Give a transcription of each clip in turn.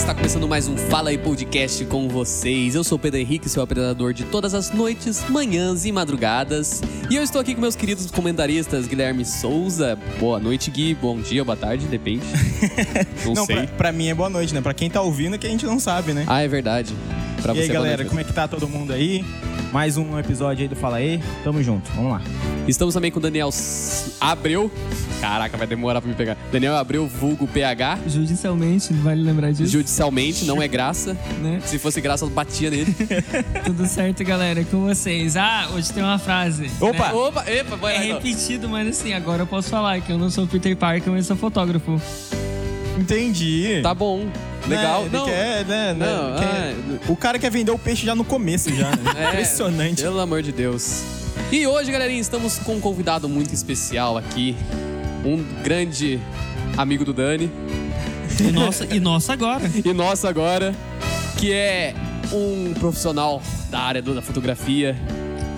está começando mais um Fala aí Podcast com vocês. Eu sou o Pedro Henrique, seu apresentador de todas as noites, manhãs e madrugadas. E eu estou aqui com meus queridos comentaristas Guilherme Souza. Boa noite, Gui. Bom dia, boa tarde, depende. Não, Não, sei. pra, pra mim é boa noite, né? Pra quem tá ouvindo é que a gente não sabe, né? Ah, é verdade. Pra e aí, você, boa galera, como é que tá todo mundo aí? Mais um episódio aí do Fala aí. Tamo junto, vamos lá. Estamos também com o Daniel Abreu. Caraca, vai demorar pra me pegar. Daniel Abreu, vulgo PH. Judicialmente, vale lembrar disso, Judicialmente, não é graça. né? Se fosse graça, eu batia nele. Tudo certo, galera, com vocês. Ah, hoje tem uma frase. Opa! né? Opa, epa, vai É lá, então. repetido, mas assim, agora eu posso falar que eu não sou Peter Parker, mas sou fotógrafo. Entendi. Tá bom. Legal. Né, ele não, quer, né, né, Não, quer- ah, O cara quer vender o peixe já no começo, já, né? É, Impressionante. Pelo amor de Deus. E hoje, galerinha, estamos com um convidado muito especial aqui. Um grande amigo do Dani. E nossa, e nossa agora. E nosso agora, que é um profissional da área da fotografia,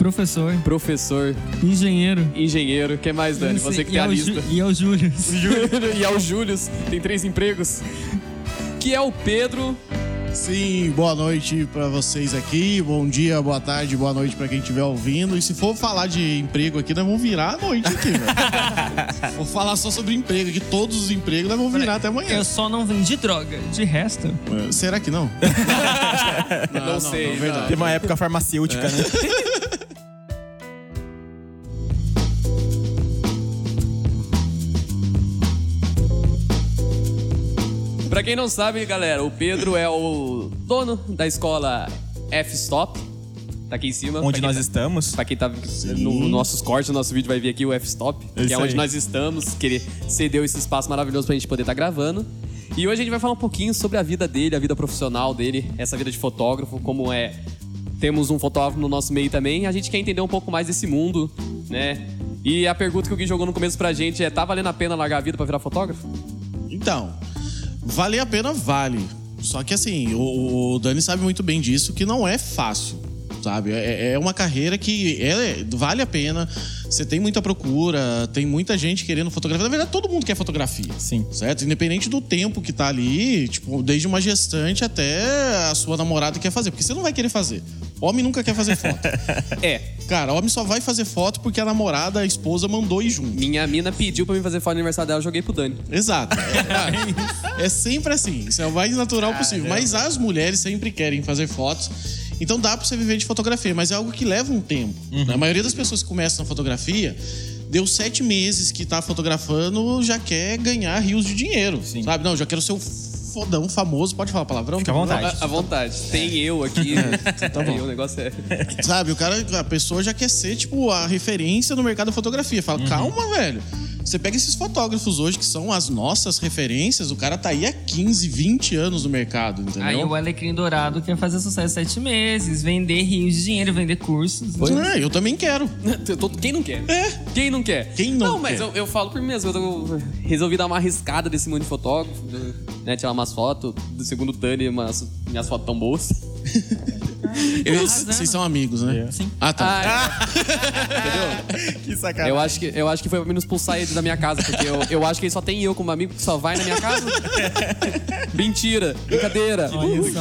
Professor, professor, engenheiro. engenheiro. que mais, Dani? Você que e tem a é lista. Ju- E é o Júlio. e é o Júlio, tem três empregos. Que é o Pedro. Sim, boa noite pra vocês aqui. Bom dia, boa tarde, boa noite pra quem estiver ouvindo. E se for falar de emprego aqui, nós vamos virar a noite aqui, velho. Vou falar só sobre emprego aqui, todos os empregos nós vamos virar até amanhã. Eu só não vendi droga. De resto, Será que não? Não, sei, não, verdade. Teve uma época farmacêutica, né? Pra quem não sabe, galera, o Pedro é o dono da escola F-Stop. Tá aqui em cima. Onde nós tá- estamos. Pra quem tá no nossos cortes, no nosso vídeo vai ver aqui o F-Stop, que é onde aí. nós estamos, que ele cedeu esse espaço maravilhoso pra gente poder estar gravando. E hoje a gente vai falar um pouquinho sobre a vida dele, a vida profissional dele, essa vida de fotógrafo, como é. Temos um fotógrafo no nosso meio também, a gente quer entender um pouco mais desse mundo, né? E a pergunta que o Gui jogou no começo pra gente é: tá valendo a pena largar a vida pra virar fotógrafo? Então, vale a pena, vale. Só que assim, o, o Dani sabe muito bem disso, que não é fácil, sabe? É, é uma carreira que é- vale a pena. Você tem muita procura, tem muita gente querendo fotografia. Na verdade, todo mundo quer fotografia. Sim. Certo? Independente do tempo que tá ali, tipo, desde uma gestante até a sua namorada quer fazer. Porque você não vai querer fazer. Homem nunca quer fazer foto. É, Cara, homem só vai fazer foto porque a namorada, a esposa mandou ir junto. minha mina pediu pra mim fazer foto no aniversário dela, eu joguei pro Dani. Exato. É, é sempre assim. Isso é o mais natural possível. Mas as mulheres sempre querem fazer fotos. Então dá pra você viver de fotografia, mas é algo que leva um tempo. né? A maioria das pessoas que começam na fotografia, deu sete meses que tá fotografando, já quer ganhar rios de dinheiro. Sabe? Não, já quero ser o fodão famoso. Pode falar palavrão? Fica à vontade. À vontade. Tem eu aqui. tá bom. O negócio é. Sabe, o cara, a pessoa já quer ser, tipo, a referência no mercado da fotografia. Fala, calma, velho. Você pega esses fotógrafos hoje, que são as nossas referências, o cara tá aí há 15, 20 anos no mercado, entendeu? aí o Alecrim Dourado quer fazer sucesso sete meses, vender rios de dinheiro, vender cursos. É, eu também quero. Quem não quer? É. Quem não quer? Quem não mas quer? eu, eu falo por mim mesmo. Eu tô- resolvi dar uma arriscada desse mundo de fotógrafo, né? Tirar umas fotos. Do segundo o Dani, umas, minhas fotos tão boas. Eles, arrasando. vocês são amigos, né? Sim. Ah, tá. Ah, entendeu? Que sacanagem. Eu acho, que, eu acho que foi pra me expulsar ele da minha casa, porque eu, eu acho que ele só tem eu como amigo que só vai na minha casa. Mentira, brincadeira. Olha só.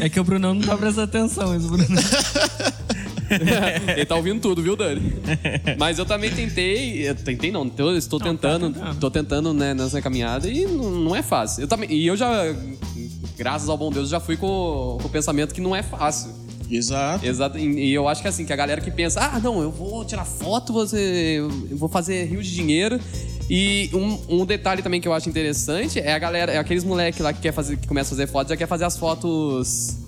É que o Brunão não tá prestando atenção, mas o Bruno. Ele tá ouvindo tudo, viu, Dani? Mas eu também tentei. Eu tentei não, eu estou Não, tá tentando. tentando. Tô tentando, né, nessa caminhada e não, não é fácil. Eu também, e eu já, graças ao bom Deus, já fui com, com o pensamento que não é fácil. Exato. Exato. E eu acho que assim, que a galera que pensa, ah, não, eu vou tirar foto, você, eu vou fazer rio de dinheiro. E um, um detalhe também que eu acho interessante é a galera, é aqueles moleques lá que quer fazer, que começa a fazer fotos, já quer fazer as fotos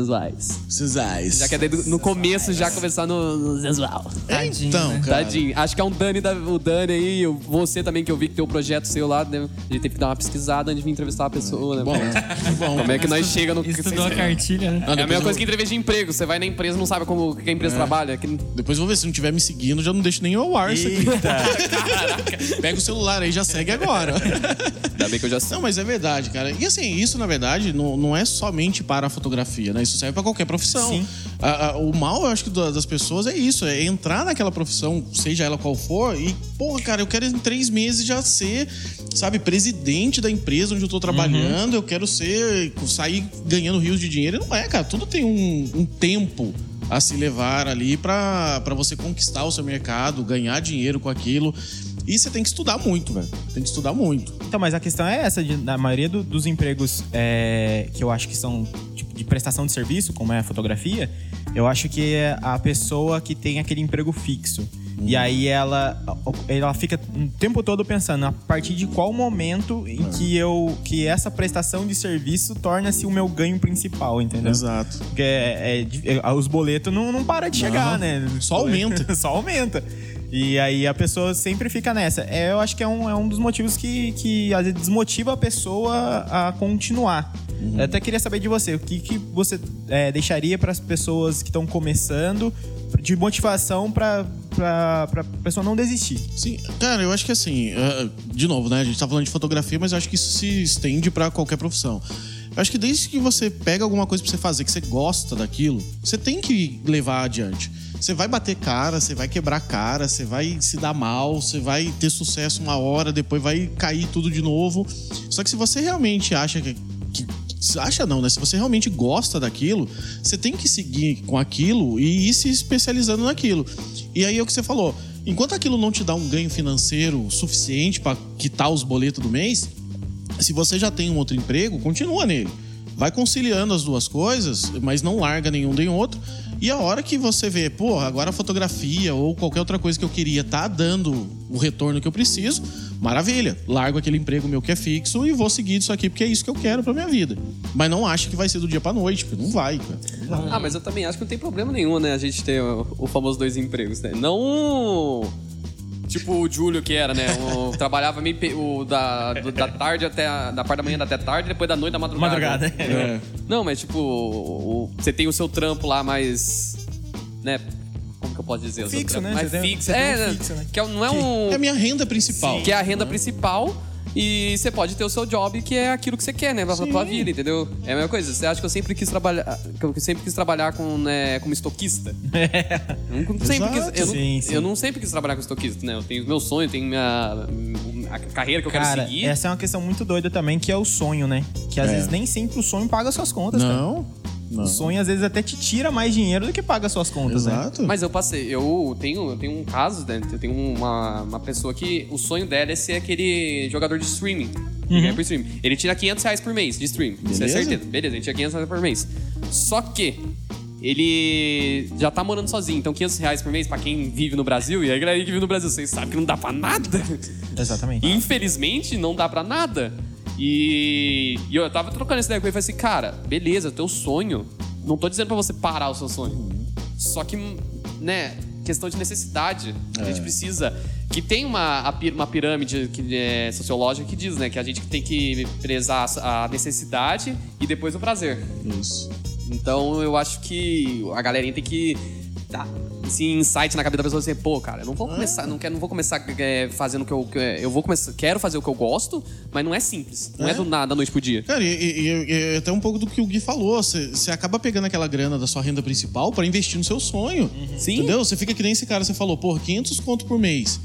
sensuais. Cisais. Já quer desde- no começo já começar no, no sensual. Tadinho, Então, né? cara. Tadinho. Acho que é um Dani, da, o Dani aí, eu- você também que eu vi que tem o projeto seu lá, né? a gente teve que dar uma pesquisada antes de vir entrevistar a pessoa, né? Bom, que bom. Como é que nós chega no Estudou a cartilha, né? Ah, É a mesma eu- coisa que entrevista de emprego. Você vai na empresa e não sabe como que a empresa trabalha. Que... Depois eu vou ver, se não estiver me seguindo, já não deixo nem ao ar isso aqui. Pega o celular aí, já segue agora. Ainda bem que eu já sei. Não, mas é verdade, cara. E assim, isso na verdade não, não é somente para a fotografia, né? Isso serve pra qualquer profissão. Sim. A- a- o mal, eu acho que da- das pessoas é isso, é entrar naquela profissão, seja ela qual for, e, porra, cara, eu quero em três meses já ser, sabe, presidente da empresa onde eu tô trabalhando, eu quero ser, sair ganhando rios de dinheiro. E Não é, cara, tudo tem um, um tempo a se levar ali pra pra você conquistar o seu mercado, ganhar dinheiro com aquilo. E você tem que estudar muito, velho. Tem que estudar muito. Então, mas a questão é essa, de, na maioria do- dos empregos é, que eu acho que são de prestação de serviço, como é a fotografia, eu acho que é a pessoa que tem aquele emprego fixo. E aí ela, ela fica o tempo todo pensando a partir de qual momento em que eu que essa prestação de serviço torna-se o meu ganho principal, entendeu? Exato. Porque é- é é- os boletos não, não param de chegar, né? Só aumenta. Só aumenta. E aí a pessoa sempre fica nessa. É, eu acho que é um, é um dos motivos que, que às vezes desmotiva a pessoa a continuar. Eu até queria saber de você, o que, que você é, deixaria para as pessoas que estão começando de motivação para a pessoa não desistir? Sim, cara, eu acho que assim, eh, de novo, né? A gente tá falando de fotografia, mas eu acho que isso se estende pra qualquer profissão. Eu acho que desde que você pega alguma coisa pra você fazer, que você gosta daquilo, você tem que levar adiante. Você vai bater cara, você vai quebrar cara, você vai se dar mal, você vai ter sucesso uma hora, depois vai cair tudo de novo. Só que se você realmente acha que acha não, né? Se você realmente gosta daquilo, você tem que seguir com aquilo e ir se especializando naquilo. E aí é o que você falou. Enquanto aquilo não te dá um ganho financeiro suficiente para quitar os boletos do mês, se você já tem um outro emprego, continua nele. Vai conciliando as duas coisas, mas não larga nenhum nem outro. E a hora que você vê, pô, agora a fotografia ou qualquer outra coisa que eu queria tá dando o retorno que eu preciso, maravilha. Largo aquele emprego meu que é fixo e vou seguir isso aqui porque é isso que eu quero pra minha vida. Mas não acha que vai ser do dia pra noite, porque não vai, cara. Ah, mas eu também acho que não tem problema nenhum, né? A gente ter o, o famoso dois empregos, né? Não. Tipo o Júlio que era, né? O, trabalhava meio o, da, do- da tarde até a, da parte da manhã até tarde, depois da noite da madrugada. Madrugada, é. Não, mas tipo, o- o- você tem o seu trampo lá mais. né? Posso dizer? Fixo, né? Tem- fixo. um é, fixo, né? Que é, não é um. É a minha renda principal. Que é a renda principal. E você pode ter o seu job, que é aquilo que você quer, né? Pra tua vida, entendeu? É a mesma coisa. Você acha que eu sempre quis trabalhar. Que eu sempre quis trabalhar com, né, como estoquista? Eu não, sempre quis, eu, não, Sim, sim. eu não sempre quis trabalhar com estoquista, né? Eu tenho meu sonho, tenho minha a carreira que eu Cara, quero seguir. essa é uma questão muito doida também, que é o sonho, né? Que às É. vezes nem sempre o sonho paga suas contas, cara. Não. O sonho às vezes até te tira mais dinheiro do que paga suas contas, né? Exato. Mas eu passei, eu tenho, eu tenho um caso, né? Eu tenho uma, uma pessoa que o sonho dela é ser aquele jogador de streaming. Que ganha por streaming. Ele tira 500 reais por mês de streaming. Isso é Beleza. certeza. Beleza, ele tira 500 reais por mês. Só que ele já tá morando sozinho. Então 500 reais por mês pra quem vive no Brasil, e a galera que vive no Brasil, vocês sabem que não dá pra nada. Exatamente. Infelizmente, não dá pra nada. E, e eu tava trocando essa ideia com ele e falei assim, cara, beleza, teu sonho. Não tô dizendo pra você parar o seu sonho. Só que, né, questão de necessidade. A gente precisa. Que tem uma, uma pirâmide que é sociológica que diz, né, que a gente tem que prezar a necessidade e depois o prazer. Isso. Então eu acho que a galerinha tem que dar esse insight na cabeça da pessoa assim, pô, cara, eu não vou começar, não quero, não vou começar é, fazendo o que eu, eu vou começar, quero fazer o que eu gosto, mas não é simples, não é, É. do nada da noite pro dia. Cara, e, e- e- e até um pouco do que o Gui falou. Você acaba pegando aquela grana da sua renda principal pra investir no seu sonho. Sim. Entendeu? Você fica que nem esse cara, você falou, pô, 500 conto por mês.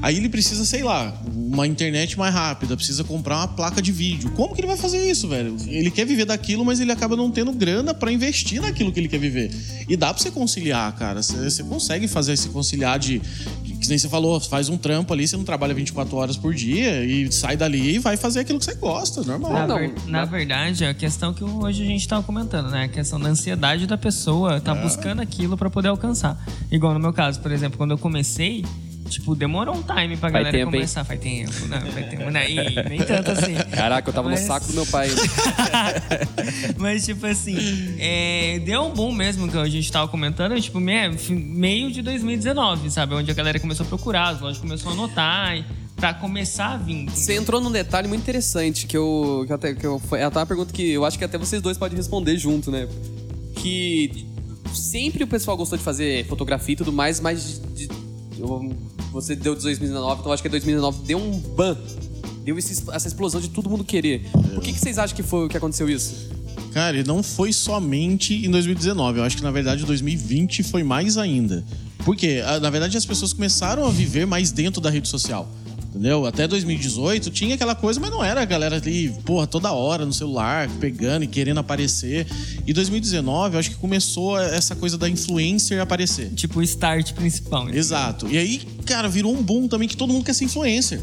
Aí ele precisa, sei lá, uma internet mais rápida, precisa comprar uma placa de vídeo. Como que ele vai fazer isso, velho? Ele quer viver daquilo, mas ele acaba não tendo grana pra investir naquilo que ele quer viver. E dá pra você conciliar, cara. Você, consegue fazer esse conciliar de, de- Que nem você falou, faz um trampo ali, você não trabalha 24 horas por dia e sai dali e vai fazer aquilo que você gosta, normal. Na, não, ver- na verdade, é a questão que hoje a gente tava comentando, né? A questão da ansiedade da pessoa, tá buscando aquilo pra poder alcançar. Igual no meu caso, por exemplo, quando eu comecei, tipo, demorou um time pra Faz galera tempo, hein? começar. Faz tempo, não, faz tempo. Não, e nem tanto assim. Caraca, eu tava Mas- no saco do meu pai. Mas, tipo assim, é, deu um boom mesmo que a gente tava comentando, tipo, meio de 2019, sabe? Onde a galera começou a procurar, as lojas começaram a anotar, e, pra começar a vir. Você entrou num detalhe muito interessante que eu. Que até, que eu, foi até uma pergunta que eu acho que até vocês dois podem responder junto, né? Que sempre o pessoal gostou de fazer fotografia e tudo mais, mas de- eu- você deu de 2019, então acho que 2019 deu um ban. Deu esse- essa explosão de todo mundo querer. Por que, que vocês acham que foi que aconteceu isso? Cara, e não foi somente em 2019. Eu acho que, na verdade, 2020 foi mais ainda. Porque, ah, na verdade, as pessoas começaram a viver mais dentro da rede social. Entendeu? Até 2018 tinha aquela coisa, mas não era a galera ali, porra, toda hora no celular, pegando e querendo aparecer. E 2019, eu acho que começou essa coisa da influencer aparecer. Tipo o start principal. né? Exato. E aí, cara, virou um boom também que todo mundo quer ser influencer.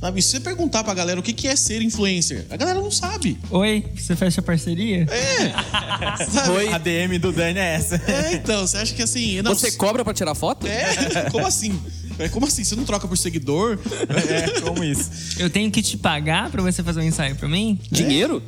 Sabe? Se você perguntar pra galera o que que é ser influencer, a galera não sabe. Oi, você fecha parceria? Sabe? Foi. A DM do Dani é essa. É, então, você acha que assim. Não, Você cobra pra tirar foto? É, como assim? É, como assim? Você não troca por seguidor? É, como isso. Eu tenho que te pagar pra você fazer um ensaio pra mim? Dinheiro?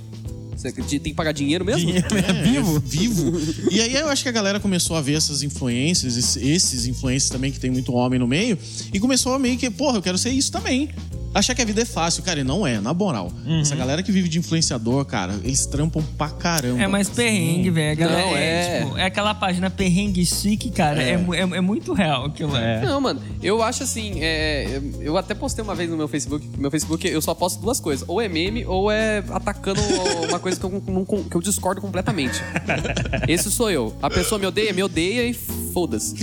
Você tem que pagar dinheiro mesmo? Dinheiro é vivo. Vivo. E aí eu acho que a galera começou a ver essas influências, esses- influencers também, que tem muito homem no meio, e começou a meio que, porra, eu quero ser isso também. Achar que a vida é fácil, cara, e não é, na moral. Uhum. Essa galera que vive de influenciador, cara, eles trampam pra caramba. É mais perrengue, velho. Galera- Não, é, é. tipo, é aquela página perrengue chique, cara. É, mu- é, é muito real aquilo. É. Não, mano, eu acho assim, é, eu até postei uma vez no meu Facebook, meu Facebook eu só posto duas coisas, ou é meme ou é atacando uma coisa que eu, não- que eu discordo completamente. Esse sou eu. A pessoa me odeia, me odeia e foda-se.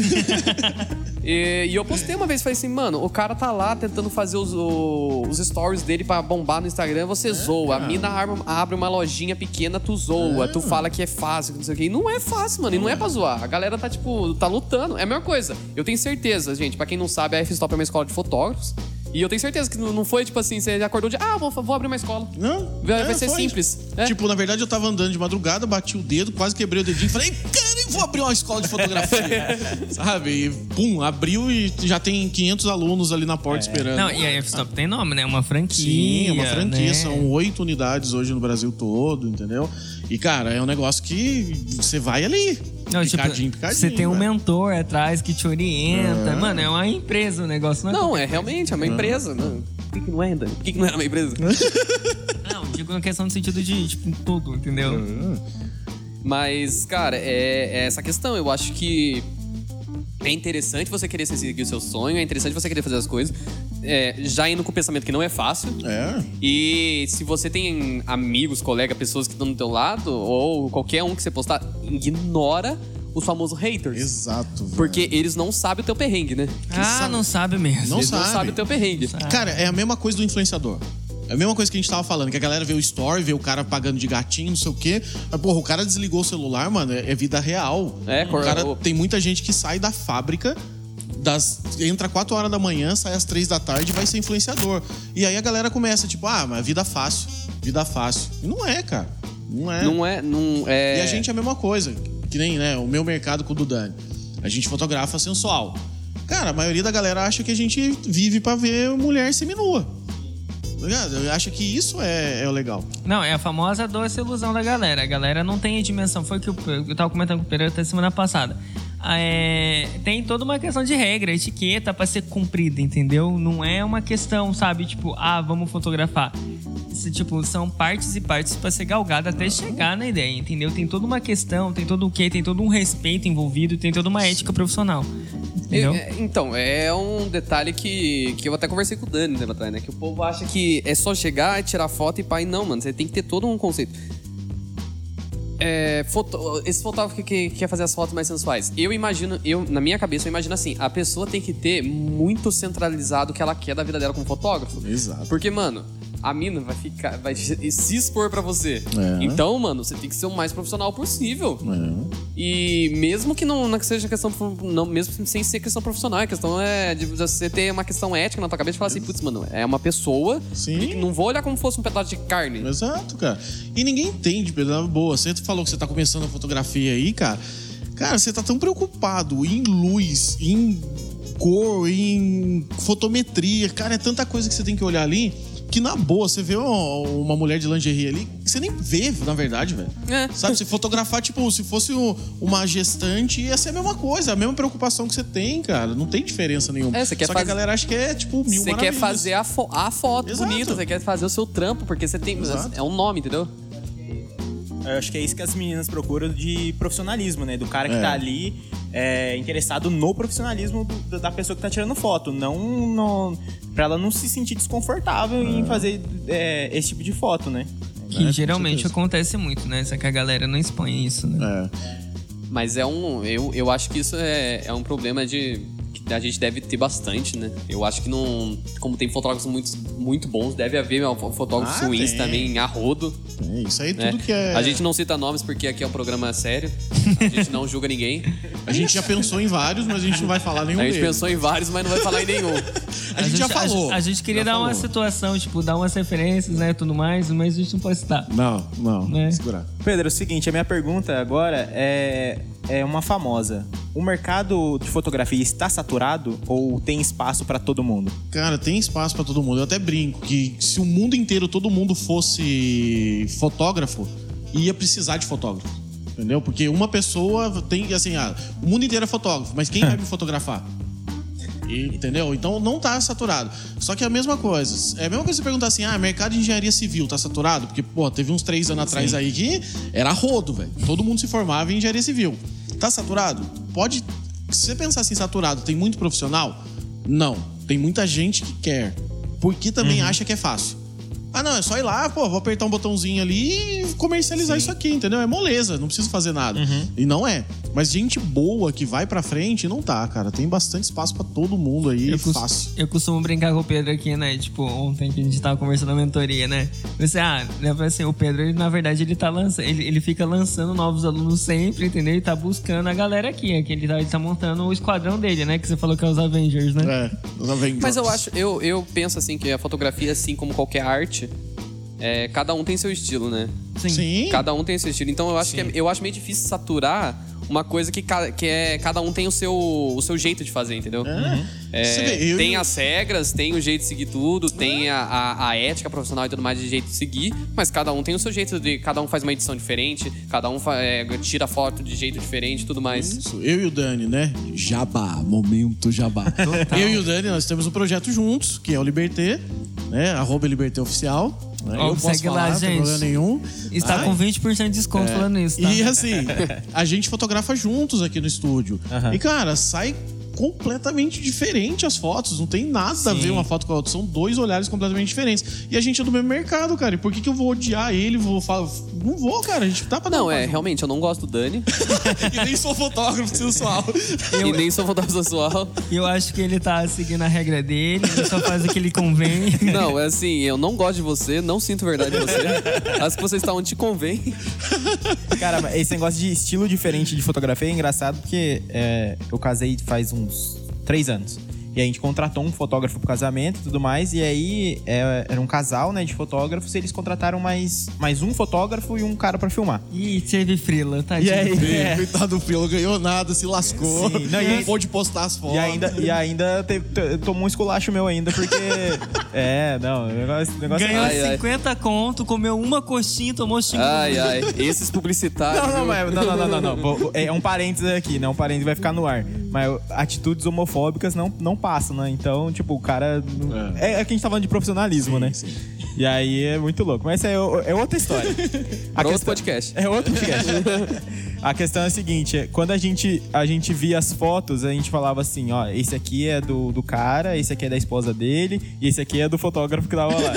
e, e eu postei uma vez, falei assim, mano, o cara tá lá tentando fazer os, os stories dele pra bombar no Instagram, você zoa. A mina abre, abre uma lojinha pequena, tu zoa. Tu fala que é fácil, que não sei o quê. E não é fácil, mano, e não é pra zoar. A galera tá, tipo, tá lutando. É a mesma coisa. Eu tenho certeza, gente, pra quem não sabe, a F-Stop é uma escola de fotógrafos. E eu tenho certeza que não não foi, tipo assim, você acordou de, ah, vou, vou abrir uma escola. Não, Vai- é, ser foi. simples. É. Tipo, na verdade, eu tava andando de madrugada, bati o dedo, quase quebrei o dedinho, falei, cara, eu vou abrir uma escola de fotografia. Sabe? E pum, abriu e já tem 500 alunos ali na porta esperando. Não, e a F-Stop tem nome, né? Uma franquia. Sim, é uma franquia. né? São oito unidades hoje no Brasil todo, entendeu? E, cara, é um negócio que você vai ali. Não, tipo, picadinho, picadinho. você tem um vai. mentor atrás que te orienta. Mano, é uma empresa o negócio. Não, é Não, é realmente, é uma empresa. Não. Por que, que não é ainda? Por que, que não era uma empresa? Não, digo na questão no sentido de, tipo, tudo, entendeu? Mas, cara, é, é essa questão. Eu acho que é interessante você querer seguir o seu sonho, é interessante você querer fazer as coisas. é, já indo com o pensamento que não é fácil. É. E se você tem amigos, colegas, pessoas que estão do teu lado, ou qualquer um que você postar, ignora os famosos haters. Exato. velho. Porque eles não sabem o teu perrengue, né? Ah, sabe- não sabe mesmo. Não eles não sabe. sabem o teu perrengue. Cara, é a mesma coisa do influenciador. É a mesma coisa que a gente tava falando, que a galera vê o story, vê o cara pagando de gatinho, não sei o quê. Mas, porra, o cara desligou o celular, mano, é, é vida real. É, o cara tem muita gente que sai da fábrica. Das, entra 4 horas da manhã, sai às 3 da tarde e vai ser influenciador. E aí a galera começa, tipo, ah, mas vida fácil, vida fácil. E não é, cara. Não é. Não é. Não é... E a gente é a mesma coisa. Que nem, né, o meu mercado com o do Dani. A gente fotografa sensual. Cara, a maioria da galera acha que a gente vive pra ver mulher seminua. Ligado? Acha que isso é, é o legal. Não, é a famosa doce ilusão da galera. A galera não tem a dimensão. Foi o que eu, eu tava comentando com o Pereira até semana passada. Ah, é, tem toda uma questão de regra, etiqueta pra ser cumprida, entendeu? Não é uma questão, sabe, tipo, ah, vamos fotografar. Isso, tipo, são partes e partes pra ser galgada até chegar na ideia, entendeu? Tem toda uma questão, tem todo o quê? Tem todo um respeito envolvido, tem toda uma ética profissional. Eu- é, então, é um detalhe que, que eu até conversei com o Dani tempo atrás, né? Que o povo acha que é só chegar e tirar foto e pai. Não, mano, você tem que ter todo um conceito. É, foto- esse fotógrafo que, que quer fazer as fotos mais sensuais. Eu imagino, eu, na minha cabeça, eu imagino assim: a pessoa tem que ter muito centralizado o que ela quer da vida dela como fotógrafo. Exato. Porque, mano, a mina vai ficar. Vai se expor pra você. É. Então, mano, você tem que ser o mais profissional possível. É. E mesmo que não, não seja questão. Não, mesmo sem ser questão profissional, a questão é de você ter uma questão ética na tua cabeça e falar assim, putz, mano, é uma pessoa. Sim. não vou olhar como fosse um pedaço de carne. Exato, cara. E ninguém entende, Pedro, boa. Você falou que você tá começando a fotografia aí, cara. Cara, você tá tão preocupado em luz, em cor, em fotometria. Cara, é tanta coisa que você tem que olhar ali que, na boa, você vê uma, mulher de lingerie ali que você nem vê, na verdade, velho. É. Sabe, se fotografar, tipo, se fosse um- uma gestante, ia ser a mesma coisa, a mesma preocupação que você tem, cara. Não tem diferença nenhuma. É, você quer Só que fazer- a galera acha que é, tipo, mil Você quer fazer a, fo- a foto Exato. bonita, você quer fazer o seu trampo, porque você tem. Exato. É um nome, entendeu? Eu acho que é isso que as meninas procuram de profissionalismo, né? Do cara que É. tá ali é, interessado no profissionalismo do- da pessoa que tá tirando foto. Não no, pra ela não se sentir desconfortável em fazer é, esse tipo de foto, né? Que né? Com geralmente acontece muito, né? Só que a galera não expõe isso, né? É. Mas é um. Eu, eu acho que isso é, é um problema de. A gente deve ter bastante, né? Eu acho que não. Como tem fotógrafos muito, muito bons, deve haver fotógrafos Ah, ruins tem. também a rodo. É, isso aí né? tudo que é. A gente não cita nomes porque aqui é um programa sério. A gente não julga ninguém. A gente já pensou em vários, mas a gente não vai falar nenhum A gente deles. pensou em vários, mas não vai falar em nenhum. A gente já falou. A, gente queria Já dar uma falou. situação, tipo, dar umas referências, né? Tudo mais, mas a gente não pode citar. Não, não. Né? Segurar. Pedro, é o seguinte, a minha pergunta agora é, é uma famosa. O mercado de fotografia está saturado ou tem espaço para todo mundo? Cara, tem espaço pra todo mundo. Eu até brinco que se o mundo inteiro, todo mundo fosse fotógrafo, ia precisar de fotógrafo. Entendeu? Porque uma pessoa tem, assim, ah, o mundo inteiro é fotógrafo, mas quem vai me fotografar? E- entendeu? Então não tá saturado. Só que é a mesma coisa. É a mesma coisa você perguntar assim: ah, mercado de engenharia civil tá saturado? Porque, pô, teve uns três anos atrás aí que era rodo, velho. Todo mundo se formava em engenharia civil. Tá saturado? Pode. Se você pensar assim, saturado, tem muito profissional? Não. Tem muita gente que quer. Porque também acha que é fácil. Ah, não, é só ir lá, pô, vou apertar um botãozinho ali e comercializar isso aqui, entendeu? É moleza, não preciso fazer nada. E não é. Mas gente boa que vai pra frente, não tá, cara. Tem bastante espaço pra todo mundo aí, Eu, fácil. eu costumo brincar com o Pedro aqui, né? Tipo, ontem que a gente tava conversando na mentoria, né? Você, ah, lembra assim, o Pedro, ele, na verdade, ele tá lançando, ele, ele fica lançando novos alunos sempre, entendeu? Ele tá buscando a galera aqui, aqui ele, tá, ele tá montando o esquadrão dele, né? Que você falou que é os Avengers, né? É, os Avengers. Mas eu acho, eu, eu penso assim que a fotografia, assim como qualquer arte, é, cada um tem seu estilo, né? Sim. Cada um tem seu estilo. Então eu acho que é- eu acho meio difícil saturar uma coisa que, ca- que é cada um tem o seu, o seu jeito de fazer, entendeu? É, vê, eu- tem as regras, tem o jeito de seguir tudo, tem a, a, a ética profissional e tudo mais de jeito de seguir, mas cada um tem o seu jeito de. Cada um faz uma edição diferente, cada um fa- é, tira foto de jeito diferente e tudo mais. Isso, eu e o Dani, né? Jabá, momento jabá. eu e o Dani, nós temos um projeto juntos, que é o Liberté, né? Arroba Liberté Oficial. Né? Ó, eu posso segue falar, lá, não tem gente. problema nenhum. Está Ai, com 20% de desconto falando isso, tá? E assim, a gente fotografa juntos aqui no estúdio. Aham. E, cara, sai completamente diferente as fotos. Não tem nada a ver uma foto com a outra. São dois olhares completamente diferentes. E a gente é do mesmo mercado, cara. E por que, que eu vou odiar ele? Vou falar. Não vou, cara. A gente tá pra dar Não, é, realmente, eu não gosto do Dani E nem sou fotógrafo sensual. e nem sou fotógrafo sensual. Eu acho que ele tá seguindo a regra dele, ele só faz o que ele convém. Não, é assim, eu não gosto de você, não sinto verdade em você. Acho que você está onde te convém. Cara, mas esse negócio de estilo diferente de fotografia é engraçado porque é, eu casei faz uns três anos. E a gente contratou um fotógrafo pro casamento e tudo mais. E aí é, era um casal, né, de fotógrafos. E eles contrataram mais, mais um fotógrafo e um cara pra filmar. Ih, teve frila, tadinho. E aí, é, Coitado do Filo, ganhou nada, se lascou. Sim, não, e- não pôde postar as fotos. E ainda, e ainda teve- tomou um esculacho meu ainda, porque. é, não, o negócio, negócio Ganhou Ai, ai. 50 conto, comeu uma coxinha, tomou cinco. Ai, ai, esses publicitários. Não, não, mas, não, não, não, não, não. Vou- É um parênteses aqui, né? Um parênteses vai ficar no ar. Mas atitudes homofóbicas não, não passam, né? Então, tipo, o cara. não- É, é que a gente tá falando de profissionalismo, né? E aí é muito louco. Mas é, é outra história. A outro podcast. É outro podcast. a questão é a seguinte: é, quando a gente, a gente via as fotos, a gente falava assim: ó, esse aqui é do, do cara, esse aqui é da esposa dele, e esse aqui é do fotógrafo que tava lá.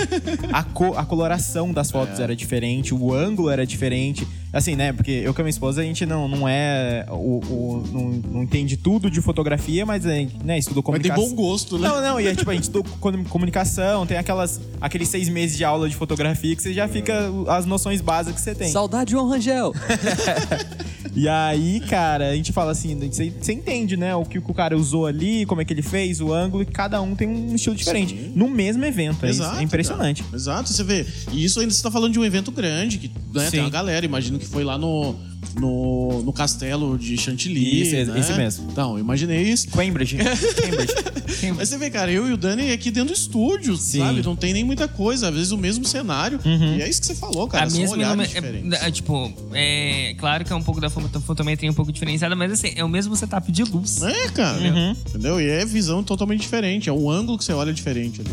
a, co- a coloração das fotos era diferente, o ângulo era diferente. Assim, né? Porque eu com a minha esposa, a gente não, não é. O, o- não, não entende tudo de fotografia, mas a gente, né, estudou Mas tem comunicação. bom gosto, né? Não, não, e aí, tipo, a gente estudou com- comunicação, tem aquelas, aqueles seis meses de aula de fotografia que você já fica as noções básicas que você tem. Saudade, João Rangel. E aí, cara, a gente fala assim, você, entende, né? O que, o cara usou ali, como é que ele fez, o ângulo, e cada um tem um estilo diferente. No mesmo evento. É, isso, é impressionante. cara. Exato, você vê. E isso ainda você tá falando de um evento grande, que né, tem Sim. uma galera, imagino que foi lá no, no, no castelo de Chantilly. Isso, né? esse mesmo. Então, imaginei isso. Cambridge. Cambridge. Mas você vê, cara, eu e o Dani aqui dentro do estúdio, Sim. sabe? Não tem nem muita coisa. Às vezes o mesmo cenário. Uhum. E é isso que você falou, cara. a são mesma olhares é, é, tipo, é claro que é um pouco da foto- fotometria um pouco diferenciada, mas assim, é o mesmo setup de luz. É, cara. Uhum. Entendeu? E é visão totalmente diferente. É um ângulo que você olha diferente ali.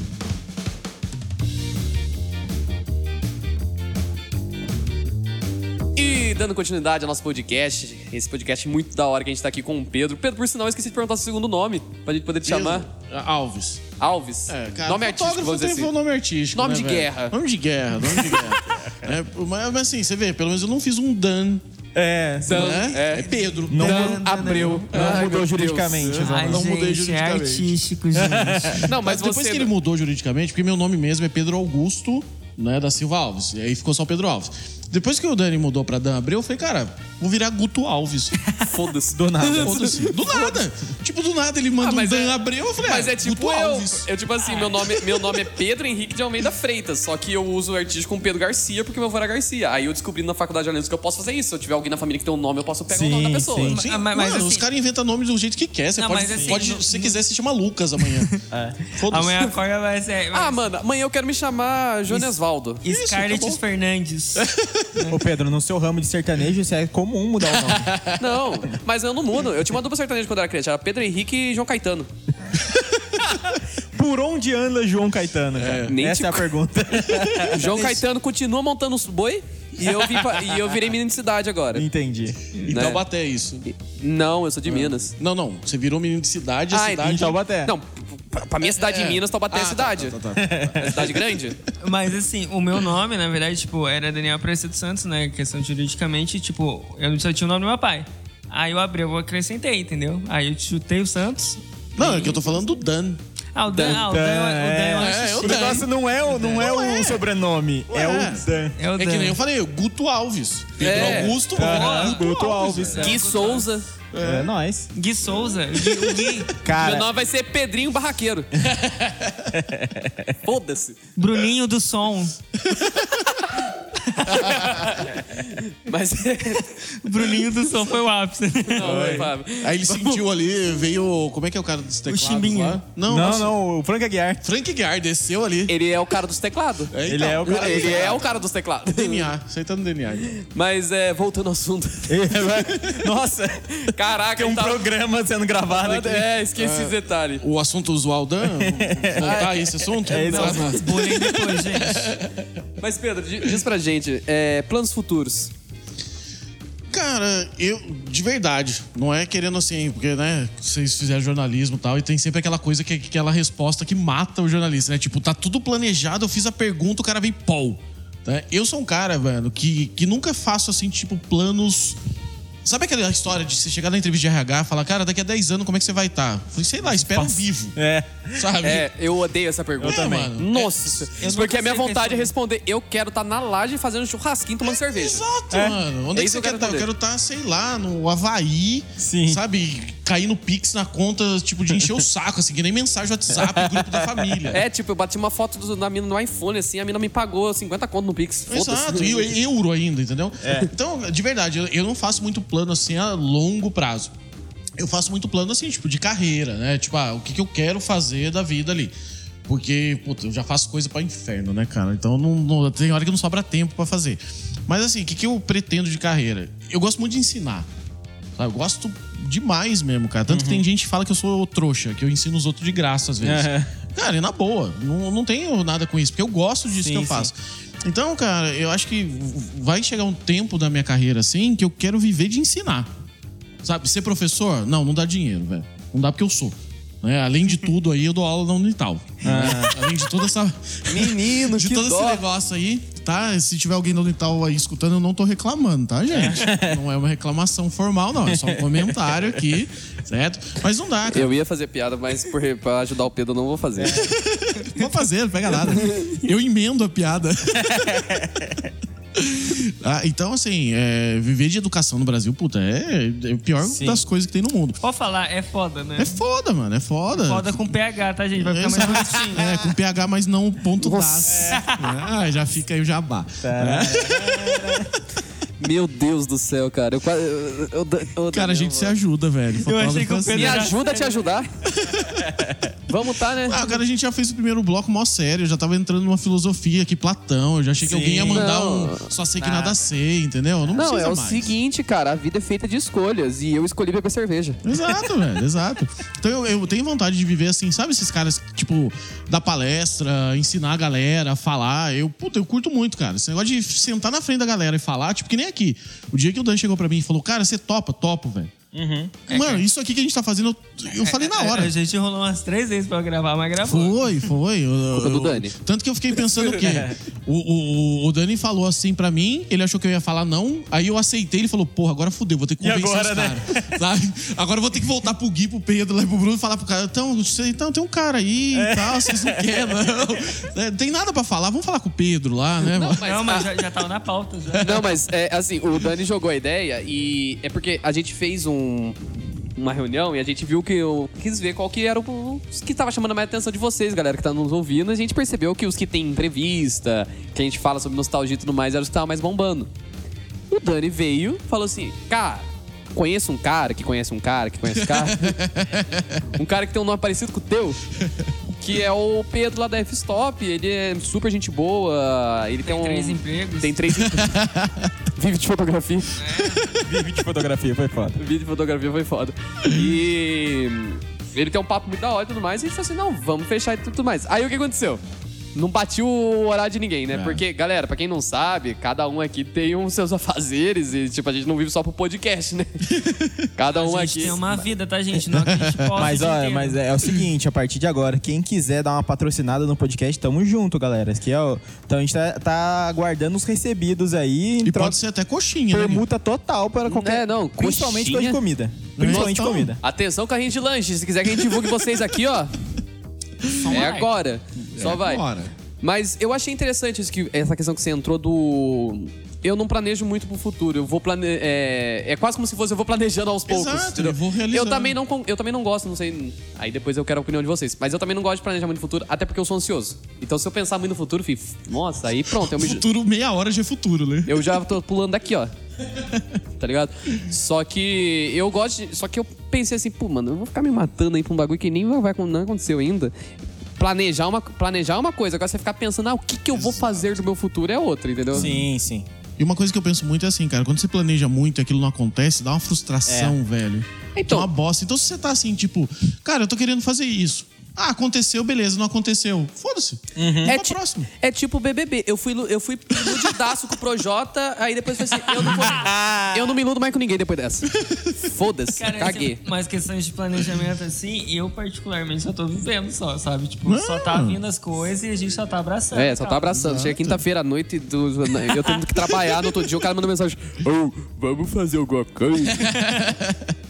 Dando continuidade ao nosso podcast, esse podcast muito da hora que a gente tá aqui com o Pedro. Pedro, por sinal, eu esqueci de perguntar seu segundo nome, pra gente poder te chamar. Alves. Alves. É, cara, nome artístico, fotógrafo vamos dizer assim. nome artístico. Nome né, de velho? guerra. Nome de guerra, nome de guerra. É, mas, mas assim, você vê, pelo menos eu não fiz um Dan. É, Dan, né? é. É Pedro. Não, Dan Abreu. não Ai, mudou meu juridicamente. Ai, não mudei gente, é juridicamente. artístico, gente. Não, mas, Mas depois você... que ele mudou juridicamente, porque meu nome mesmo é Pedro Augusto, né, da Silva Alves. E aí ficou só Pedro Alves. Depois que o Dani mudou pra Dan Abreu, eu falei, cara, vou virar Guto Alves. Foda-se. Do nada. Foda-se. Do nada. Tipo, do nada ele manda Ah, um mas Dan é- Abreu, eu falei, Mas ah, é tipo Guto eu. Alves. Eu, tipo assim, meu nome, meu nome é Pedro Henrique de Almeida Freitas, só que eu uso o artístico com Pedro Garcia porque meu avô era Garcia. Aí eu descobri na faculdade de jornalismo que eu posso fazer isso. Se eu tiver alguém na família que tem um nome, eu posso pegar o nome da Sim, pessoa. sim. Sim, Ah, mas- mas mano, os assim- caras inventam nome do jeito que quer. Você Não, pode, mas assim, pode no- se quiser, se chama Lucas amanhã. Foda-se. Amanhã acorda vai ser. Ah, mano, amanhã eu quero me chamar Jonesvaldo. Isso, Scarlett acabou. Fernandes. Ô, Pedro, no seu ramo de sertanejo, isso é comum mudar o nome. Não, mas eu não mudo. Eu tinha uma dupla sertaneja quando eu era criança. Era Pedro Henrique e João Caetano. Por onde anda João Caetano? cara? nem Essa te- é a pergunta. João Caetano continua montando os boi e eu, vim pra- e eu virei menino de cidade agora. Entendi. Em né? Taubaté, é isso. Não, eu sou de Minas. Não, não. Você virou menino de cidade, a Ah, cidade... Em Taubaté. Não, pra, pra minha cidade de Minas, Taubaté é Ah, cidade. tá, tá, tá, tá. É cidade grande? Mas assim, o meu nome, na verdade, tipo, era Daniel Aparecido Santos, né? Questão juridicamente, tipo, eu só tinha o nome do meu pai. Aí o Abreu eu acrescentei, entendeu? Aí eu chutei o Santos. Não, é que eu tô falando do Dan. Ah, o Dan, ah, o Dan, o Dan eu é, acho é, chique. o O negócio não é o, não é o sobrenome, é o Dan. É o É Dan. que nem eu falei, o Guto Alves. Pedro É. Augusto, Guto, Guto Alves. Alves. Gui Souza. É, nóis. Gui Souza. O Gui, o Gui. Cara, Meu nome vai ser Pedrinho Barraqueiro. Foda-se. Bruninho do Som. Mas. O Bruninho do Som foi o ápice. não, vai, Fábio. Aí ele sentiu ali, veio... Como é que é o cara dos teclados Chimbinha. lá? Não, não, não, o Frank Aguiar. Frank Guiar desceu ali. Ele é o cara dos teclados. É, Ele é o cara- Ele é o cara dos teclados. DNA, aceitando DNA. Mas, é, voltando ao assunto. Nossa, Caraca, tem um tá- programa sendo gravado aqui. É, esqueci esse detalhe. O assunto usual Dan, voltar a esse assunto? É Tá. assunto. Bullying depois, gente. Mas, Pedro, di- diz pra gente, é, planos futuros. Cara, eu, de verdade, não é querendo assim, porque, né, vocês fizeram jornalismo e tal, e tem sempre aquela coisa que aquela resposta que mata o jornalista, né? Tipo, tá tudo planejado, eu fiz a pergunta, o cara vem pau. Né? Eu sou um cara, mano, que, que nunca faço assim, tipo, planos. Sabe aquela história de você chegar na entrevista de RH e falar, cara, daqui a 10 anos como é que você vai estar? Falei, sei lá, espera um vivo. É. Sabe? É, eu odeio essa pergunta. Eu também. mano. Nossa, Eu porque a minha vontade é responder. eu quero estar na laje fazendo churrasquinho tomando cerveja. Exato, É. mano. Onde é, É que isso você que eu quer quero estar? Eu entender. quero estar, sei lá, no Havaí. Sim. Sabe? Cair no Pix na conta, tipo, de encher o saco, assim, que nem mensagem no WhatsApp, grupo da família. É, tipo, eu bati uma foto do- da mina no iPhone, assim, a mina me pagou 50 conto no Pix. Exato, e euro ainda, entendeu? Então, de verdade, eu, eu não faço muito plano assim a longo prazo. Eu faço muito plano assim, tipo, de carreira, né? Tipo, ah, o que, que eu quero fazer da vida ali. Porque, puta, eu já faço coisa pra inferno, né, cara? Então não, não- tem hora que não sobra tempo pra fazer. Mas assim, o que, que eu pretendo de carreira? Eu gosto muito de ensinar. Sabe? Eu gosto demais mesmo, cara. Tanto que tem gente que fala que eu sou trouxa, que eu ensino os outros de graça às vezes. Aham. Cara, e na boa. Não, não tenho nada com isso, porque eu gosto disso Sim, que eu sim. faço. Então, cara, eu acho que vai chegar um tempo da minha carreira assim que eu quero viver de ensinar. Sabe, ser professor? Não, não dá dinheiro, velho. Não dá porque eu sou. Né? Além de tudo aí, eu dou aula na Unital. Ah. Além de toda essa. Menino, de todo esse dó. negócio aí, tá? Se tiver alguém da Unital aí escutando, eu não tô reclamando, tá, gente? Não é uma reclamação formal, não. É só um comentário aqui, certo? Mas não dá, cara. Eu ia fazer piada, mas por, pra ajudar o Pedro eu não vou fazer. Vou fazer, não pega nada. Eu emendo a piada. Ah, então, assim, é, viver de educação no Brasil, puta, é, é o pior Sim. das coisas que tem no mundo. Pode falar, é foda, né? É foda, mano, é foda. Foda com PH, tá, gente? Vai ficar mais bonitinho. É, com PH, mas não ponto das. Ah, já fica aí o jabá. Meu Deus do céu, cara. Eu, quase- eu, eu, eu- Cara, a gente se ajuda, velho. Eu achei que o Pedro Me era ajuda a te ajudar. Vamos tá, né? Ah, cara, a gente já fez o primeiro bloco mó sério, eu já tava entrando numa filosofia aqui, Platão. Eu já achei que Sim. alguém ia mandar Não. um só sei que nada sei, entendeu? Não, Não, é o mais. seguinte, cara. A vida é feita de escolhas. E eu escolhi beber cerveja. Exato, velho, exato. Então eu, eu tenho vontade de viver assim, sabe esses caras, tipo, dar palestra, ensinar a galera a falar. Eu, puta, eu curto muito, cara. Esse negócio de sentar na frente da galera e falar, tipo, que nem aqui. O dia que o Dan chegou pra mim e falou, cara, você topa, topo, velho. Mano, isso aqui que a gente tá fazendo, eu, eu falei na hora. A gente rolou umas três vezes pra gravar, mas gravou. Foi, foi. Eu- do eu- Dani. Tanto que eu fiquei pensando o quê? O, o, o Dani falou assim pra mim, ele achou que eu ia falar não, aí eu aceitei, ele falou, porra, agora fudeu, vou ter que convencer agora, os né? caras. Sabe? Agora eu vou ter que voltar pro Gui, pro Pedro, lá pro Bruno e falar pro cara, então, então tem um cara aí É. e tal, vocês não querem, não. É, Tem nada pra falar, vamos falar com o Pedro lá, né? mano? mas- não, mas já, já tava na pauta já. Não, mas é assim, o Dani jogou a ideia e é porque a gente fez um, uma reunião e a gente viu que eu quis ver qual que era o os que tava chamando mais a atenção de vocês, galera que tá nos ouvindo. A gente percebeu que os que tem entrevista, que a gente fala sobre nostalgia e tudo mais, eram os que estavam mais bombando. O Dani veio e falou assim: Cara, conheço um cara que conhece um cara que conhece um cara. um cara que tem um nome parecido com o teu. Que é o Pedro lá da F-Stop. Ele é super gente boa. Ele tem, Tem um. três empregos. Tem três Vive de fotografia. Vídeo de fotografia foi foda. Vídeo de fotografia foi foda. E ele tem um papo muito da hora e tudo mais. E a gente falou assim: não, vamos fechar e tudo mais. Aí o que aconteceu? Não batiu o horário de ninguém, né? É. Porque, galera, pra quem não sabe, cada um aqui tem os seus afazeres e, tipo, a gente não vive só pro podcast, né? Cada A um gente aqui. tem uma vida, tá, gente? Não que a gente possa. Mas olha, inteiro. mas é, é o seguinte, a partir de agora, quem quiser dar uma patrocinada no podcast, tamo junto, galera. Aqui é o- então a gente tá, tá aguardando os recebidos aí. E troca- pode ser até coxinha, né? Permuta total para qualquer. É, não, principalmente coxinha. coisa de comida. Principalmente Então, comida. Atenção, carrinho de lanche. Se quiser que a gente divulgue vocês aqui, ó. Só É like. agora. Só É vai. agora. Mas eu achei interessante isso que, essa questão que você entrou do. Eu não planejo muito pro futuro. Eu vou plane... é, é quase como se fosse eu vou planejando aos poucos. Exato, eu vou realizando. Eu também não eu também não gosto, não sei. Aí depois eu quero a opinião de vocês. Mas eu também não gosto de planejar muito no futuro, até porque eu sou ansioso. Então se eu pensar muito no futuro, filho, nossa, aí pronto, eu me Futuro, meia hora já é futuro, né? eu já tô pulando daqui, ó. Tá ligado? Só que eu gosto de, Só que eu pensei assim, pô, mano, eu vou ficar me matando aí pra um bagulho que nem vai, não aconteceu ainda. Planejar uma, planejar uma coisa, agora você ficar pensando, ah, o que, que eu vou fazer do meu futuro é outra, entendeu? Sim, sim. E uma coisa que eu penso muito é assim, cara, quando você planeja muito e aquilo não acontece, dá uma frustração, velho. Então- É uma bosta. Então se você tá assim, tipo, cara, eu tô querendo fazer isso. Ah, aconteceu, beleza, não aconteceu. Foda-se. Vamos É, ti- próxima. é tipo o BBB. Eu fui, eu fui iludidaço com o Projota, aí depois eu falei assim, eu não, vou, eu não me iludo mais com ninguém depois dessa. Foda-se, Cara, caguei. esse- mas questões de planejamento assim, eu particularmente só tô vivendo só, sabe? Tipo, Não. só tá vindo as coisas e a gente só tá abraçando. É, só tá abraçando. Chega quinta-feira à noite, do- eu tendo que trabalhar no outro dia, o cara manda mensagem: Ô, vamos fazer alguma coisa?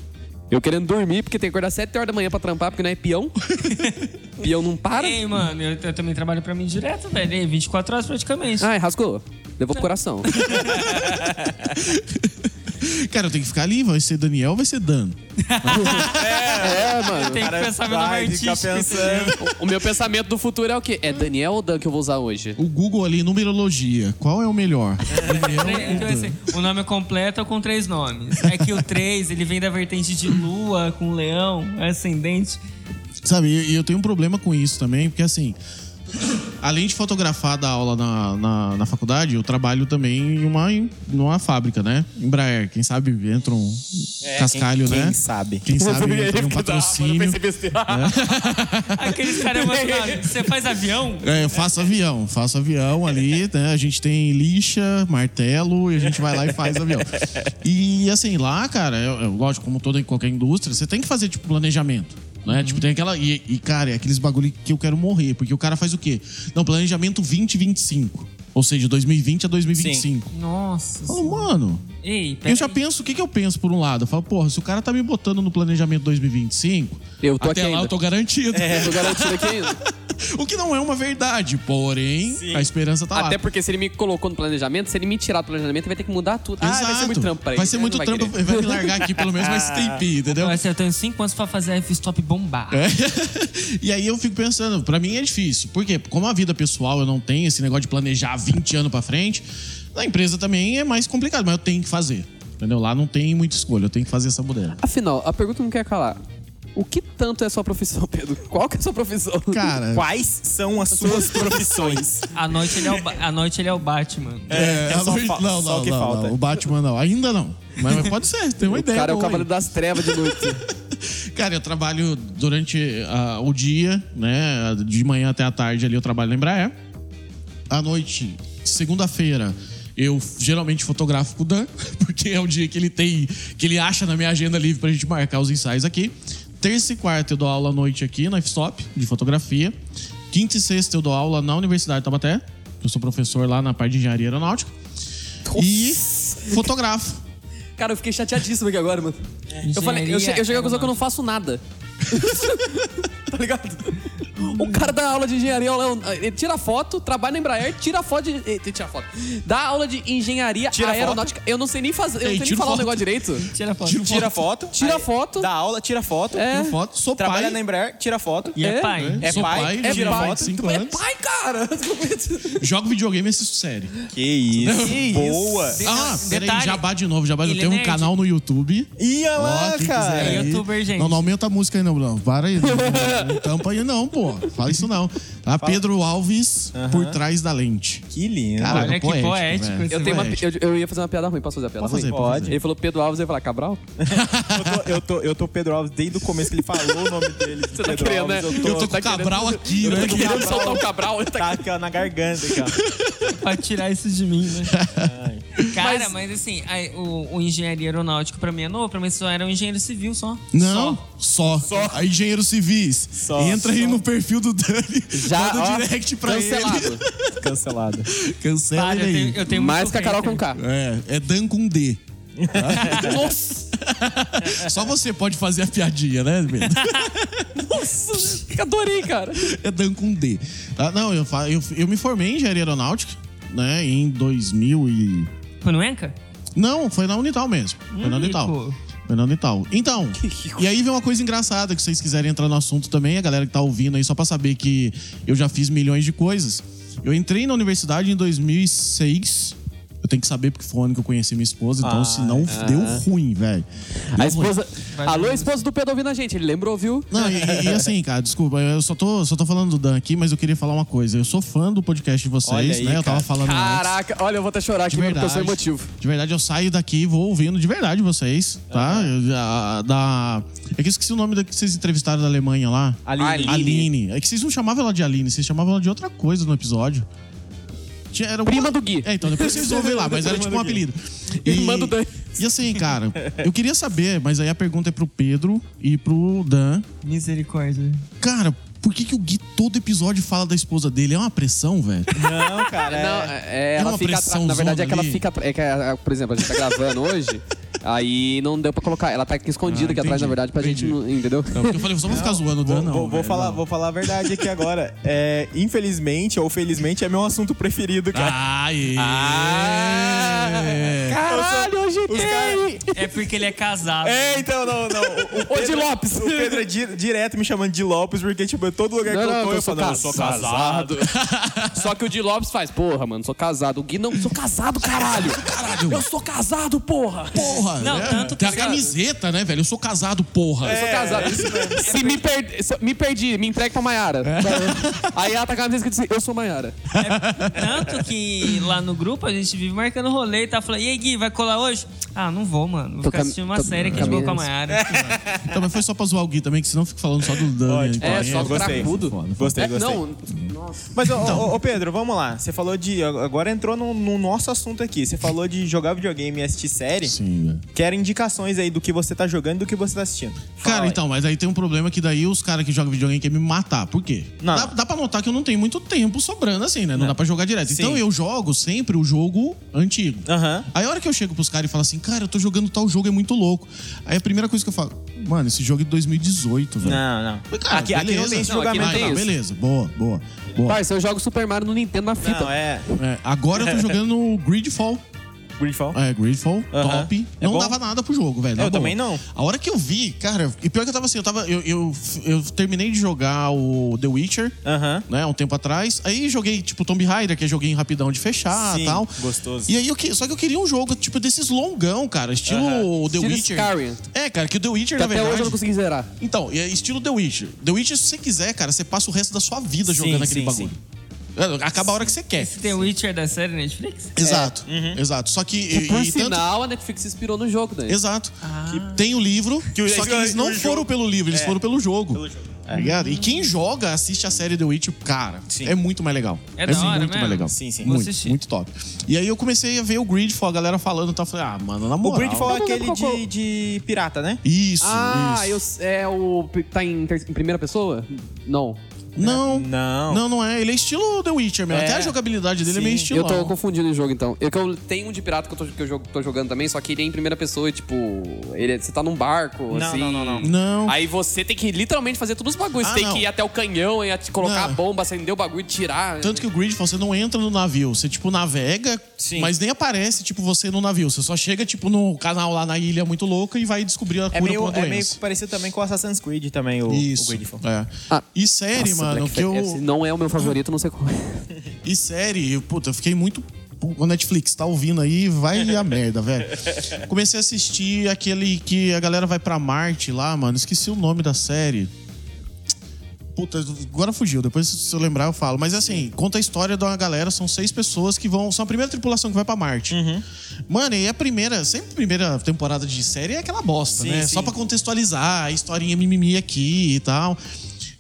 Eu querendo dormir, porque tem que acordar 7 horas da manhã pra trampar, porque não é peão. peão não para. Ei, mano, eu, eu também trabalho pra mim direto, velho. Ei, 24 horas praticamente. Ai, rasgou. Levou pro coração. Cara, eu tenho que ficar ali, vai ser Daniel, vai ser Dan. é, mano. Tem que cara pensar meu nome vai artístico. pensando. O meu pensamento do futuro é o quê? É Daniel ou Dan que eu vou usar hoje? O Google ali, numerologia. Qual é o melhor? Daniel Tre- ou então, Dan? assim, o nome é completo ou com três nomes. É que o 3, ele vem da vertente de lua com leão, ascendente. Sabe, e e eu tenho um problema com isso também, porque assim, além de fotografar da aula na, na, na faculdade, eu trabalho também em uma, em numa fábrica, né? Embraer. Quem sabe entra um cascalho, quem, né? Quem sabe? Quem sabe entra um patrocínio. Aqueles caras emocionados. Você faz avião? É, eu faço avião, faço avião ali, né? A gente tem lixa, martelo e a gente vai lá e faz avião. E assim, lá, cara, é, é lógico, como toda em qualquer indústria, você tem que fazer, tipo, planejamento. Né? Tipo, tem aquela. E, e, cara, é aqueles bagulho que eu quero morrer, porque o cara faz o quê? Não, planejamento 2025. Ou seja, 2020 a 2025. Nossa. Falo, mano, Ei, eu já aí. penso, o que, que eu penso por um lado? Eu falo, porra, se o cara tá me botando no planejamento 2025, Eu tô até aqui lá ainda. eu tô garantido. Tô garantido aqui ainda. O que não é uma verdade, porém, a esperança tá lá. Até porque se ele me colocou no planejamento, se ele me tirar do planejamento, vai ter que mudar tudo. Ah, vai ser muito trampo pra ele. Vai ser né? muito Não trampo, querer. vai me largar aqui pelo menos mais tempinho, entendeu? Mas eu tenho cinco anos pra fazer a F-Stop bombar. É. e aí eu fico pensando, pra mim é difícil. Por quê? Como a vida pessoal eu não tenho esse negócio de planejar 20 anos pra frente, na empresa também é mais complicado, mas eu tenho que fazer. Entendeu? Lá não tem muita escolha, eu tenho que fazer essa mudança. Afinal, a pergunta não quer calar. O que tanto é sua profissão, Pedro? Qual que é a sua profissão? Cara, Quais são as suas profissões? À noite ele é o, à noite ele é o Batman. é, é a só noite- fa- não, só não, o que não, falta. não. O Batman não, ainda não. Mas, mas pode ser, tem uma O ideia. cara é o cavaleiro das trevas de noite. Cara, eu trabalho durante ah, o dia, né? De manhã até a tarde ali eu trabalho na Embraer. À noite, segunda-feira, Eu geralmente fotografo com o Dan, porque é o dia que ele tem, que ele acha na minha agenda livre pra gente marcar os ensaios aqui. Terça e quarta eu dou aula à noite aqui na F-Stop, de fotografia. Quinta e sexta eu dou aula na Universidade de Taubaté. Eu sou professor lá na parte de engenharia aeronáutica. E fotografo. Cara, eu fiquei chateadíssimo aqui agora, mano. Eu falei, eu, che eu cheguei à conclusão que eu não faço nada. tá ligado? O cara dá aula de engenharia, ele tira foto, trabalha na Embraer, tira foto de. eh, Tira foto. Dá aula de engenharia Tira aeronáutica. Eu não sei nem fazer. Eu não Ei, sei nem tira falar o foto. negócio direito. Tira foto. Tiro Tira foto. Tira aí foto. Dá aula, tira foto. É. Tiro foto, sou Trabalha pai. na Embraer, tira foto. E é, É, pai. É Sou pai, pai, É tira pai. foto. cinco Tu é anos. pai, cara. Jogo videogame e assisto série. Que isso. Que Boa. De- Ah, peraí, jabá de novo, jabá. Eu ele tenho é um canal no YouTube. Ia lá, cara. É youtuber, gente. Não, não aumenta a música aí, não, não. Para aí. Não tampa aí, não, pô. Fala isso não. Tá? Pedro Alves, por trás da lente. Que lindo. Caraca, Olha que poético, poético Eu, tenho uma, eu, eu ia fazer uma piada ruim. Posso fazer a piada Pode ruim? fazer, pode fazer. Ele falou Pedro Alves, eu ia falar Cabral? eu, tô, eu, tô, eu tô Pedro Alves desde o começo que ele falou o nome dele. Você tá Pedro querendo, né? Eu tô, Eu tô com tá o Cabral querendo- aqui, Eu né? tô querendo soltar o Cabral. ele tá Tá... aqui ó, na garganta, cara. Pra tirar isso de mim, né? Ai. Cara, mas, assim, aí, o, o engenharia aeronáutico pra mim é novo. Pra mim só era um engenheiro civil só. Não, Só. só. A engenheiros civis. Só, Entra aí só. no perfil do Dani. Já, manda ó, direct pra cancelado. ele. Cancelado. Cancela Para, eu ele tenho, aí. eu tenho Mais que a Carol com K. É, é Dan com D. Nossa! Só você pode fazer a piadinha, né, Pedro? Nossa! Adorei, cara. É Dan com D. Tá? Não, eu, eu, eu me formei em engenharia aeronáutica, né, em 2000 e... Foi no Enca? Não, foi na Unital mesmo. Foi na Unital. Rico. Foi na Unital. Então, e aí vem uma coisa engraçada que vocês quiserem entrar no assunto também, a galera que tá ouvindo aí, só pra saber que eu já fiz milhões de coisas. Eu entrei na universidade em 2006. Eu tenho que saber porque foi o ano que eu conheci minha esposa, então Ah, senão deu ruim, velho. A esposa. Vai Alô, ver. esposa do Pedro ouvindo a gente. Ele lembrou, viu? Não, e, e- e assim, cara, desculpa, eu só tô, só tô falando do Dan aqui, mas eu queria falar uma coisa. Eu sou fã do podcast de vocês, Olha aí, né? Eu tava cara. falando antes. Caraca, olha, eu vou até chorar aqui, De mano, porque eu sou verdade. emotivo. De verdade, eu saio daqui e vou ouvindo de verdade vocês, tá? Eu- a- da... É que eu esqueci o nome da que vocês entrevistaram da Alemanha lá. Aline. Aline. É que vocês não chamavam ela de Aline, vocês chamavam ela de outra coisa no episódio. Tinha- Era Prima alguma- do Gui. É, então depois vocês ouvem lá, mas era tipo um apelido. Irmã do Dan. E assim, cara, eu queria saber, mas aí a pergunta é pro Pedro e pro Dan. Misericórdia. Cara, por que, que o Gui todo episódio fala da esposa dele? É uma pressão, velho? Não, cara. Não, é- é, É ela uma fica atrás. Na verdade, é que ela ali. fica. É que, é, por exemplo, a gente tá gravando hoje, aí não deu pra colocar. Ela tá aqui escondida Ah, aqui atrás, na verdade, pra gente. entendi. Não, entendeu? Não, porque eu falei, só vou ficar zoando Vou, não. vou- falar, não. vou falar a verdade aqui agora. É, infelizmente ou felizmente é meu assunto preferido, cara. Aê! Ah, caralho, hoje Os tem! É porque ele é casado. É, então, não, não. O, o Ô, de Lopes. O Pedro é di- direto me chamando de Lopes, porque, tipo, todo lugar que eu tô, eu eu sou falo, não, eu sou casado. Só que o Di Lopes faz, porra, mano, sou casado. O Gui não, sou casado, caralho. Eu sou casado, porra. Porra! Não, né? tanto que Tem a camiseta, né, velho? Eu sou casado, porra. Eu sou casado. Se me, per... se me perdi, me entregue pra Maiara. Aí ela tá com a camiseta escrito assim, eu sou Maiara. Tanto que lá no grupo a gente vive marcando rolê e tá falando, e aí, Gui, vai colar hoje? Ah, não vou, mano. Vou Tô ficar cam- assistindo uma tô- série aqui de caminhando. boa com a Mayara. Então, mas foi só pra zoar o Gui também, que senão eu fico falando só do Dan. Ótimo. então, É, só gostei. Cracudo. Gostei, É, gostei. Não, nossa. Mas, ô, ô, ô, Pedro, vamos lá. Você falou de. Agora entrou no, no nosso assunto aqui. Você falou de jogar videogame e assistir série. Sim, velho. Quero indicações aí do que você tá jogando e do que você tá assistindo. Fala Cara, aí. então, mas aí tem um problema que daí os caras que jogam videogame querem me matar. Por quê? Não. Dá, dá pra notar que eu não tenho muito tempo sobrando assim, né? Não, dá pra jogar direto. Sim. Então eu jogo sempre o jogo antigo. Aham. Aí a hora que eu chego pros caras e falo assim, cara, eu tô jogando tal jogo, é muito louco. Aí a primeira coisa que eu falo, mano, esse jogo é de 2018, velho. Não, não. Falei, cara, aqui, aqui não beleza. tem esse Não, aqui julgamento. não tem isso. beleza, boa, boa, boa. Parça, eu jogo Super Mario no Nintendo na fita. Não, é. É, agora eu tô jogando Gridfall. Gridfall. É, Gridfall, Aham. top. É não bom? dava nada pro jogo, velho. Eu boa. também não. A hora que eu vi, cara, e pior que eu tava assim, eu tava. Eu, eu, eu terminei de jogar o The Witcher, Aham. né, um tempo atrás. Aí joguei, tipo, Tomb Raider, que é joguinho rapidão de fechar e Sim, tal. gostoso. E aí eu que, Só que eu queria um jogo, tipo, desses longão, cara. Estilo The Estilo Witcher. Skyrim. É, cara, que o The Witcher, Que na até verdade. hoje eu não consegui zerar. Então, é estilo The Witcher. The Witcher, se você quiser, cara, você passa o resto da sua vida Sim, jogando aquele sim, bagulho. É, Acaba a hora que você quer. Esse The Witcher da série Netflix? Exato, Uhum. exato. Só que. Que, por e- e tanto- sinal, a Netflix se inspirou no jogo, né? Exato. Tem o livro, Que o- só que o- eles não o foram jogo- pelo livro, eles É. foram pelo jogo. Pelo jogo. É. Ligado? E quem joga, assiste a série The Witch, cara, Sim. é muito mais legal. É da hora muito mesmo? mais legal. Sim, sim. Muito, muito top. E aí eu comecei a ver o Gridfall, a galera falando e tal. Eu falei, ah, mano, na O moral. Gridfall é aquele de, de pirata, né? Isso, Ah, eu, isso. é o. Tá em, ter- em primeira pessoa? Não. Não, Não. não, não é. Ele é estilo The Witcher mesmo. É. Até a jogabilidade dele é Sim. meio estilo. Eu tô confundindo o jogo então. Eu, que eu tenho um de pirata que eu tô, que eu tô jogando também, só que ele é em primeira pessoa e, tipo, ele, você tá num barco, Não, assim. não, não, não. Não. Aí você tem que literalmente fazer todos os bagulhos. Ah, você tem não. que ir até o canhão e colocar Não. a bomba, acender o bagulho e tirar. Tanto que o Gridfall, você não entra no navio. Você, tipo, navega, Sim. mas nem aparece, tipo, você no navio. Você só chega, tipo, no canal lá na ilha muito louca e vai descobrir a É cura meio, pra uma é meio doença. parecido também com Assassin's Creed também, o, o Isso. Gridfall. É. Ah. E série, Nossa, mano, Black que eu. Não é o meu favorito, não sei qual é. E série, puta, eu fiquei muito. O Netflix, tá ouvindo aí? Vai a merda, velho. Comecei a assistir aquele que a galera vai pra Marte lá, mano. Esqueci o nome da série. Puta, agora fugiu. Depois, se eu lembrar, eu falo. Mas assim, conta a história de uma galera. São seis pessoas que vão. São a primeira tripulação que vai pra Marte. Mano, e a primeira. Sempre a primeira temporada de série é aquela bosta, Sim, né? sim. Só pra contextualizar a historinha mimimi aqui e tal.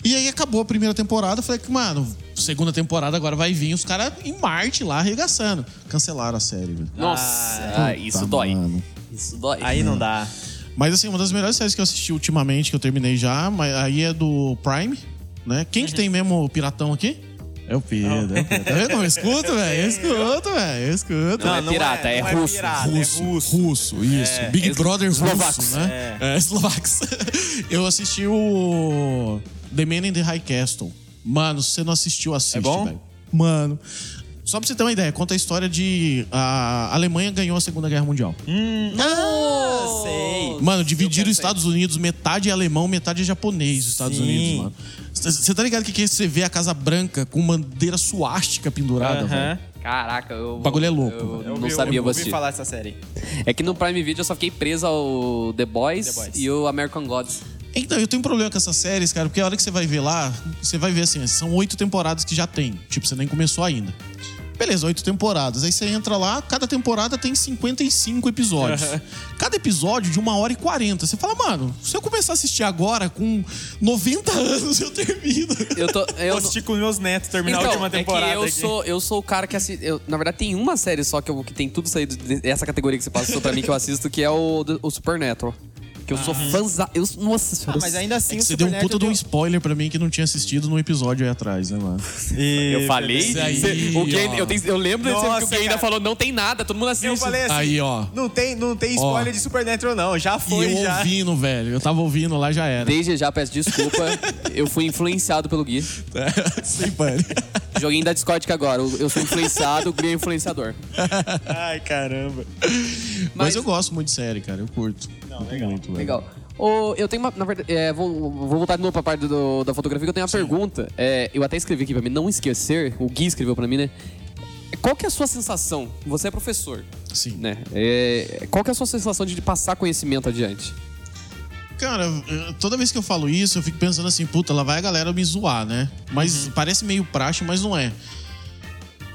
E aí acabou a primeira temporada. eu Falei que, mano, segunda temporada agora vai vir os caras em Marte lá arregaçando. Cancelaram a série, velho. Nossa, ah, isso dói. mano. Isso dói. Aí não dá. Mas assim, uma das melhores séries que eu assisti ultimamente, que eu terminei já, mas aí é do Prime, né? Quem que tem mesmo o piratão aqui? É o Pedro, é o Pedro. Tá vendo? Eu escuto, velho. Eu escuto, velho. Eu escuto. Não, é pirata, é não russo. pirata, Russo, é russo. russo, isso. Big Es- Brother eslovacos. russo, né? É, eslovacos. Eu assisti o The Man in the High Castle. Mano, se você não assistiu, assiste, É bom? velho. Mano, só pra você ter uma ideia, conta a história de a Alemanha ganhou a Segunda Guerra Mundial. Ah, sei. Mano, dividiram os Estados Unidos, metade é alemão, metade é japonês, os Estados Sim. Unidos, mano. Você tá ligado que que você vê a Casa Branca com bandeira suástica pendurada, velho? Aham. Caraca, eu. O bagulho é louco, Eu, velho. não ouvi- sabia, eu ouvi assistir. falar dessa série. É que no Prime Video eu só fiquei preso ao The Boys, The Boys. e o American Gods. Então, eu tenho um problema com essas séries, cara, porque a hora que você vai ver lá, você vai ver assim, são oito temporadas que já tem. Tipo, você nem começou ainda. Beleza, oito temporadas. Aí você entra lá, cada temporada tem 55 episódios. Cada episódio de uma hora e 40. Você fala, mano, se eu começar a assistir agora, com 90 anos, eu termino. Eu tô. Eu assisti com os meus netos terminar então, a última temporada. É que eu aqui. sou, eu sou o cara que assiste. eu- na verdade, tem uma série só que, eu, que tem tudo saído dessa categoria que você passou pra mim que eu assisto, que é o, o Supernatural. Que eu sou fãzão. Eu, nossa senhora. Ah, mas ainda assim, É o você deu um Supernatural puta de um spoiler pra mim que não tinha assistido num episódio aí atrás, né, mano? E- Eu falei. Aí, Cê- o Gui, ó. eu, tenho- eu lembro desse Nossa, que o Gui ainda cara. falou: não tem nada, todo mundo assiste. Eu falei assim, Aí, ó. não tem, não tem Ó. spoiler de Supernatural não, já foi, e eu já. ouvindo, velho. Eu tava ouvindo lá, já era. Desde já peço desculpa, eu fui influenciado pelo Gui. Sem pânico. Joguinho da Discord que agora. Eu sou influenciado, o Gui é influenciador. Ai, caramba. Mas, Mas- eu gosto muito de série, cara. Eu curto. Não, legal. Muito, velho. Legal. Ô, eu tenho uma. Na verdade, é, vou, vou voltar de novo pra parte do- da fotografia, que eu tenho uma pergunta. É, eu até escrevi aqui pra mim, não esquecer, o Gui escreveu pra mim, né? Qual que é a sua sensação? Você é professor, Sim. né? É, qual que é a sua sensação de passar conhecimento adiante? Cara, toda vez que eu falo isso, eu fico pensando assim, puta, lá vai a galera me zoar, né? Mas parece meio praxe, mas não é.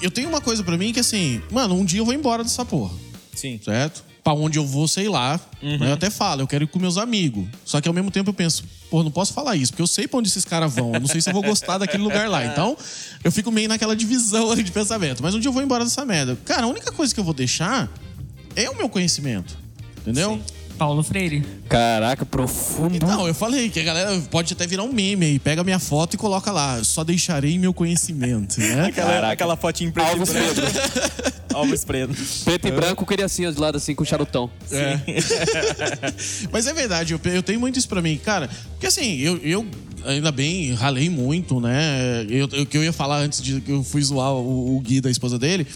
Eu tenho uma coisa pra mim que assim, mano, um dia eu vou embora dessa porra, Sim. certo? Pra onde eu vou, sei lá. Eu até falo, eu quero ir com meus amigos. Só que ao mesmo tempo eu penso, pô, não posso falar isso, porque eu sei pra onde esses caras vão. Eu não sei se eu vou gostar daquele lugar lá. Então, eu fico meio naquela divisão ali de pensamento. Mas um dia eu vou embora dessa merda. Cara, a única coisa que eu vou deixar é o meu conhecimento. Entendeu? Paulo Freire. Caraca, profundo. Então, eu falei que a galera pode até virar um meme aí. Pega minha foto e coloca lá. Só deixarei meu conhecimento, né? Aquela, aquela fotinha em preto e Alves branco. Pedro. Alves Preto. Preto e branco, queria assim, de lado assim, com charutão. É. Mas é verdade, eu, eu tenho muito isso pra mim. Cara, porque assim, eu, eu ainda bem ralei muito, né? O que eu ia falar antes de que eu fui zoar o, o Gui da esposa dele.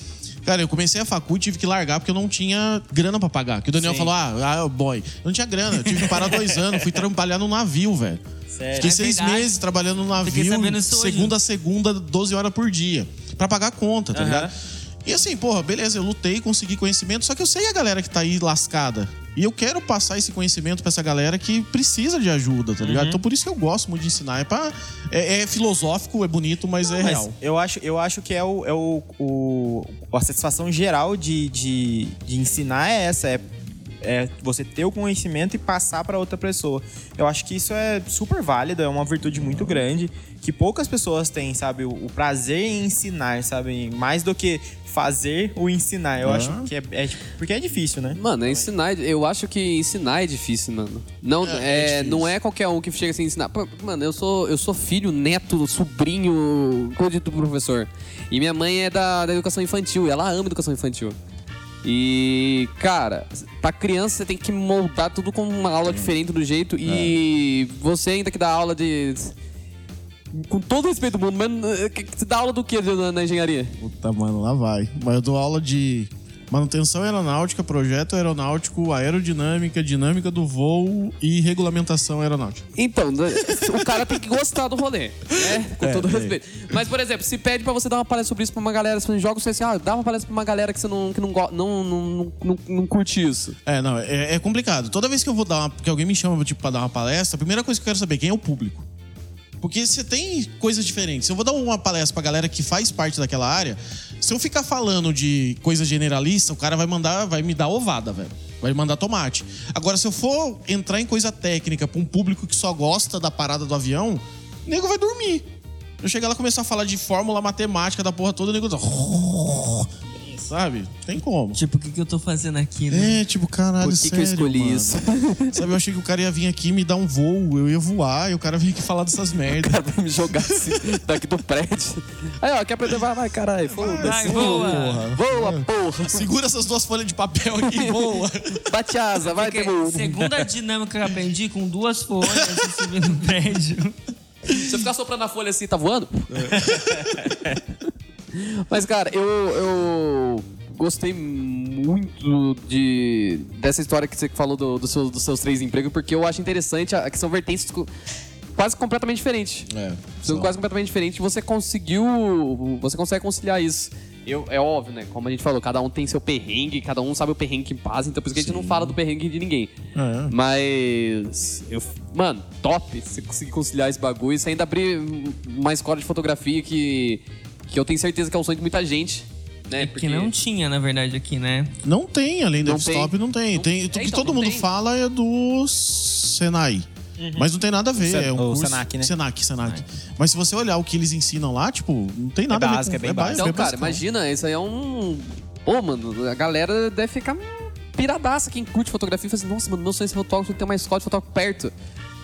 Cara, eu comecei a facu e tive que largar porque eu não tinha grana pra pagar. Que o Daniel Sim. falou, ah, ah, boy, eu não tinha grana. Eu tive que parar dois anos, fui trabalhar no navio, velho. Sério. Fiquei É seis verdade. meses trabalhando no navio, segunda a segunda, 12 horas por dia, pra pagar a conta, tá Aham. ligado? E assim, porra, beleza, eu lutei, consegui conhecimento, só que eu sei a galera que tá aí lascada. E eu quero passar esse conhecimento pra essa galera que precisa de ajuda, tá Uhum. ligado? Então por isso que eu gosto muito de ensinar. É, pra, é, é filosófico, é bonito, mas é Mas real. eu acho, eu acho que é, o, é o, o- a satisfação geral de, de, de ensinar é essa. É é você ter o conhecimento e passar para outra pessoa. Eu acho que isso é super válido, é uma virtude muito grande que poucas pessoas têm, sabe? O, prazer em ensinar, sabe? Mais do que fazer o ensinar. Eu Ah. acho que é, é, tipo, porque é difícil, né? Mano, ensinar, eu acho que ensinar é difícil, mano. Não É, é, é difícil. não é qualquer um que chega assim ensinar. Mano, eu sou, eu sou filho, neto, sobrinho, coisa do professor. E minha mãe é da, da educação infantil, e ela ama educação infantil. E, cara, pra criança você tem que moldar tudo com uma aula diferente do jeito. E você ainda que dá aula de. Com todo respeito do mundo, mas eh, você dá aula do que na engenharia? Puta, mano, lá vai. Mas eu dou aula de manutenção aeronáutica, projeto aeronáutico, aerodinâmica, dinâmica do voo e regulamentação aeronáutica. Então, o cara tem que gostar do rolê, né? Com É, todo é. respeito. Mas, por exemplo, se pede pra você dar uma palestra sobre isso pra uma galera, se joga você assim, ah, dá uma palestra pra uma galera que você não, que não, não, não, não, não curte isso. É, não, é, é complicado. Toda vez que eu vou dar uma, que alguém me chama tipo, pra dar uma palestra, a primeira coisa que eu quero saber é quem é o público. Porque você tem coisas diferentes. Eu vou dar uma palestra pra galera que faz parte daquela área, se eu ficar falando de coisa generalista, o cara vai mandar, vai me dar ovada, velho. Vai mandar tomate. Agora, se eu for entrar em coisa técnica pra um público que só gosta da parada do avião, o nego vai dormir. Eu chegar lá e começar a falar de fórmula matemática da porra toda, o nego. Sabe? Tem como. Tipo, o que, que eu tô fazendo aqui, né? É, tipo, caralho, Por que, que eu sério, escolhi mano. isso? Sabe, eu achei que o cara ia vir aqui me dar um voo, eu ia voar, e o cara vinha aqui falar dessas merdas. Vai me jogar assim, daqui do prédio. Aí, ó, quer aprender? Vai, vai, caralho. Foda-se. Vai, voa. Voa, porra. Segura essas duas folhas de papel aqui e voa. Bate asa, vai, Porque, demônio. segunda dinâmica que eu aprendi, com duas folhas, você subir no prédio. Se eu ficar soprando a folha assim, tá voando? Mas, cara, eu, eu gostei muito de, dessa história que você falou do, do seu- dos seus três empregos, porque eu acho interessante a, que são vertentes quase completamente diferentes. É, São quase completamente diferentes. Você conseguiu. Você consegue conciliar isso. Eu, é óbvio, né? Como a gente falou, cada um tem seu perrengue, cada um sabe o perrengue que passa, então por isso que a gente não fala do perrengue de ninguém. É. Mas. Eu, mano, top você conseguir conciliar esse bagulho. Você ainda abrir uma escola de fotografia que. Que eu tenho certeza que é um sonho de muita gente. Né? Que não tinha, na verdade, aqui, né? Não tem, além do Não tem. não tem. Não- tem é, o que então, todo mundo tem. fala é do Senai. Mas não tem nada a ver. Sen- é um o curso... Senac, né? Senac, Senac. Mas se você olhar o que eles ensinam lá, tipo, não tem nada a ver básico, com... é bem ba- básico. Então, cara, imagina, isso aí é um. Pô, mano, a galera deve ficar piradaça. Quem curte fotografia fala assim, nossa, mano, meu sonho é ser fotógrafo, tem uma escola de fotógrafo perto.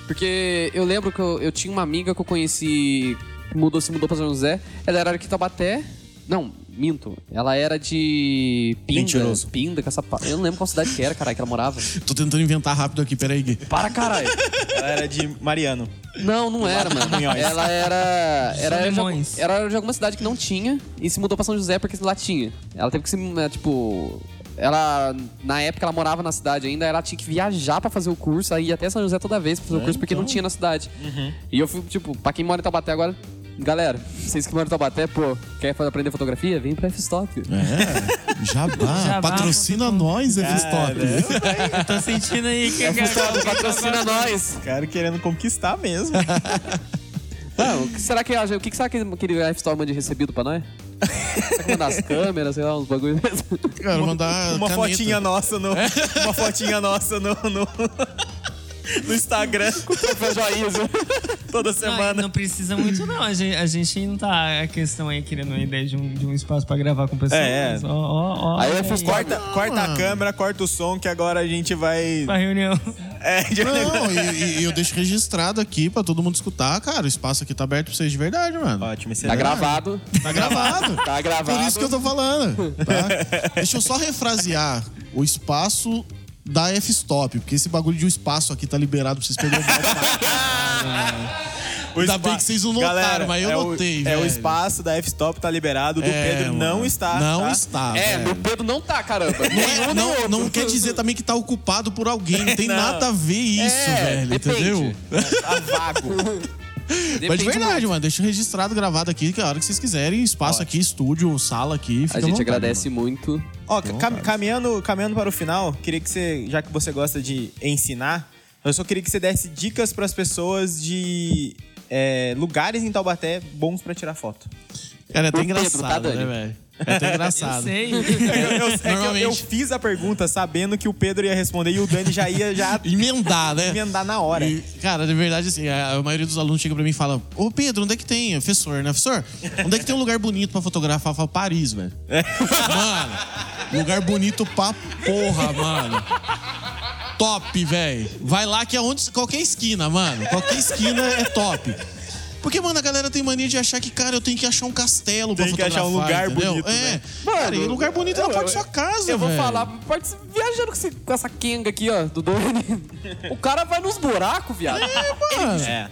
Porque eu lembro que eu, eu tinha uma amiga que eu conheci, mudou, se mudou pra São José. Ela era de Taubaté. Não, minto. Ela era de Pinda. Mentiroso. Pinda, com essa... pa- Eu não lembro qual cidade que era, caralho, que ela morava. Tô tentando inventar rápido aqui, peraí, Gui. Para, caralho. Ela era de Mariano. Não, não era, mano. Ela era. Era de, era de alguma cidade que não tinha e se mudou pra São José porque lá tinha. Ela teve que se. é, Tipo. Ela. Na época ela morava na cidade ainda, ela tinha que viajar pra fazer o curso, aí ia até São José toda vez pra fazer o curso porque não tinha na cidade. E eu fui, tipo, pra quem mora em Taubaté agora. Galera, vocês que moram em Taubaté, pô, quer aprender fotografia? Vem pra F-Stop. É, jabá. Jabá, patrocina nós, F-Stop. Eu tô sentindo aí que... F-Stop, patrocina nós! Cara querendo conquistar mesmo. Não, o que será que o que será que aquele F-Stop manda de recebido pra nós? Será que manda as câmeras, sei lá, uns bagulhos Quero mandar uma caneta. fotinha nossa no. Uma fotinha nossa no. no... no Instagram pra joinhas. toda Não, semana. não precisa muito, não. A gente, a gente não tá a questão aí querendo uma ideia de um, de um espaço pra gravar com pessoas. É, é. Ó, ó, ó. Aí eu fiz Corta, corta a câmera, corta o som, que agora a gente vai. Pra reunião. É, de- Não, e, e eu deixo registrado aqui pra todo mundo escutar. Cara, o espaço aqui tá aberto pra vocês de verdade, mano. Ótimo, Tá excelente. gravado. Tá gravado. Tá gravado. Por isso que eu tô falando, tá? Deixa eu só refrasear o espaço da F-Stop, porque esse bagulho de um espaço aqui tá liberado pra vocês pegarem caralho. O Ainda bem que vocês não notaram, Galera, mas eu é notei, o, É o espaço da F-Stop tá liberado, o do É, Pedro mano. não está. Não tá? está. É, velho. no Pedro não tá, caramba. Não, é- não, não quer dizer também que tá ocupado por alguém. Não tem Não. nada a ver isso, É, velho. depende. Entendeu? Tá vago. Mas de verdade, muito. mano. Deixa registrado, gravado aqui, que a hora que vocês quiserem, espaço aqui, estúdio, sala aqui. Fica A gente vontade, agradece muito. Ó, cam- caminhando, caminhando para o final, queria que você, já que você gosta de ensinar, eu só queria que você desse dicas para as pessoas de é, lugares em Taubaté bons para tirar foto. Cara, é até Pro Pedro, engraçado, tá, né, velho? É tão Eu engraçado. sei. Eu, eu- é que eu- eu, Normalmente- fiz a pergunta sabendo que o Pedro ia responder e o Dani já ia já Emendar, né? emendar na hora. E, cara, de verdade, assim, a, a maioria dos alunos chega pra mim e fala: Ô Pedro, onde é que tem? Professor, né? Professor, onde é que tem um lugar bonito pra fotografar? Eu falo, Paris, velho. Mano, lugar bonito pra porra, mano. Top, velho. Vai lá que é onde. Qualquer esquina, mano. Qualquer esquina é top. Porque, mano, a galera tem mania de achar que, cara, eu tenho que achar um castelo pra Tem que fotografar. achar um lugar entendeu? bonito, É. né? Cara, e lugar bonito é na eu- porta da sua casa, Eu vou velho. falar, pode ser viajando com, esse- com essa Kenga aqui, ó, do Doni. O cara vai nos buracos, viado. Mano, É.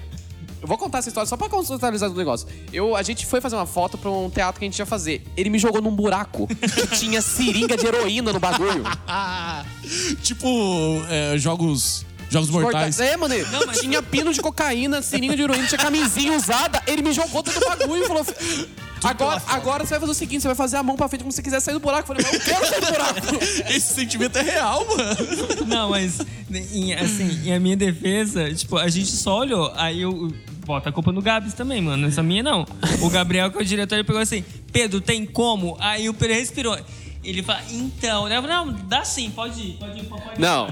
Eu vou contar essa história só pra contextualizar o negócio. Eu, a gente foi fazer uma foto pra um teatro que a gente ia fazer. Ele me jogou num buraco que tinha seringa de heroína no bagulho. tipo, é, jogos. Jogos mortais. É, mano. Tinha pino de cocaína, seringa de heroína, tinha camisinha usada. Ele me jogou dentro do bagulho e falou... Agora, agora você vai fazer o seguinte, você vai fazer a mão pra frente como se você quiser sair do buraco. Eu falei, mas eu quero sair do buraco. Esse sentimento é real, mano. Não, mas em, assim, em a minha defesa, tipo, a gente só olhou. Aí eu. Bota a culpa no Gabs também, mano. Essa minha não. O Gabriel, que é o diretor, ele pegou assim: Pedro, tem como? Aí o Pedro respirou. Ele fala, então, né? Eu falei, Não, dá sim, pode ir, pode ir, pode ir. Não.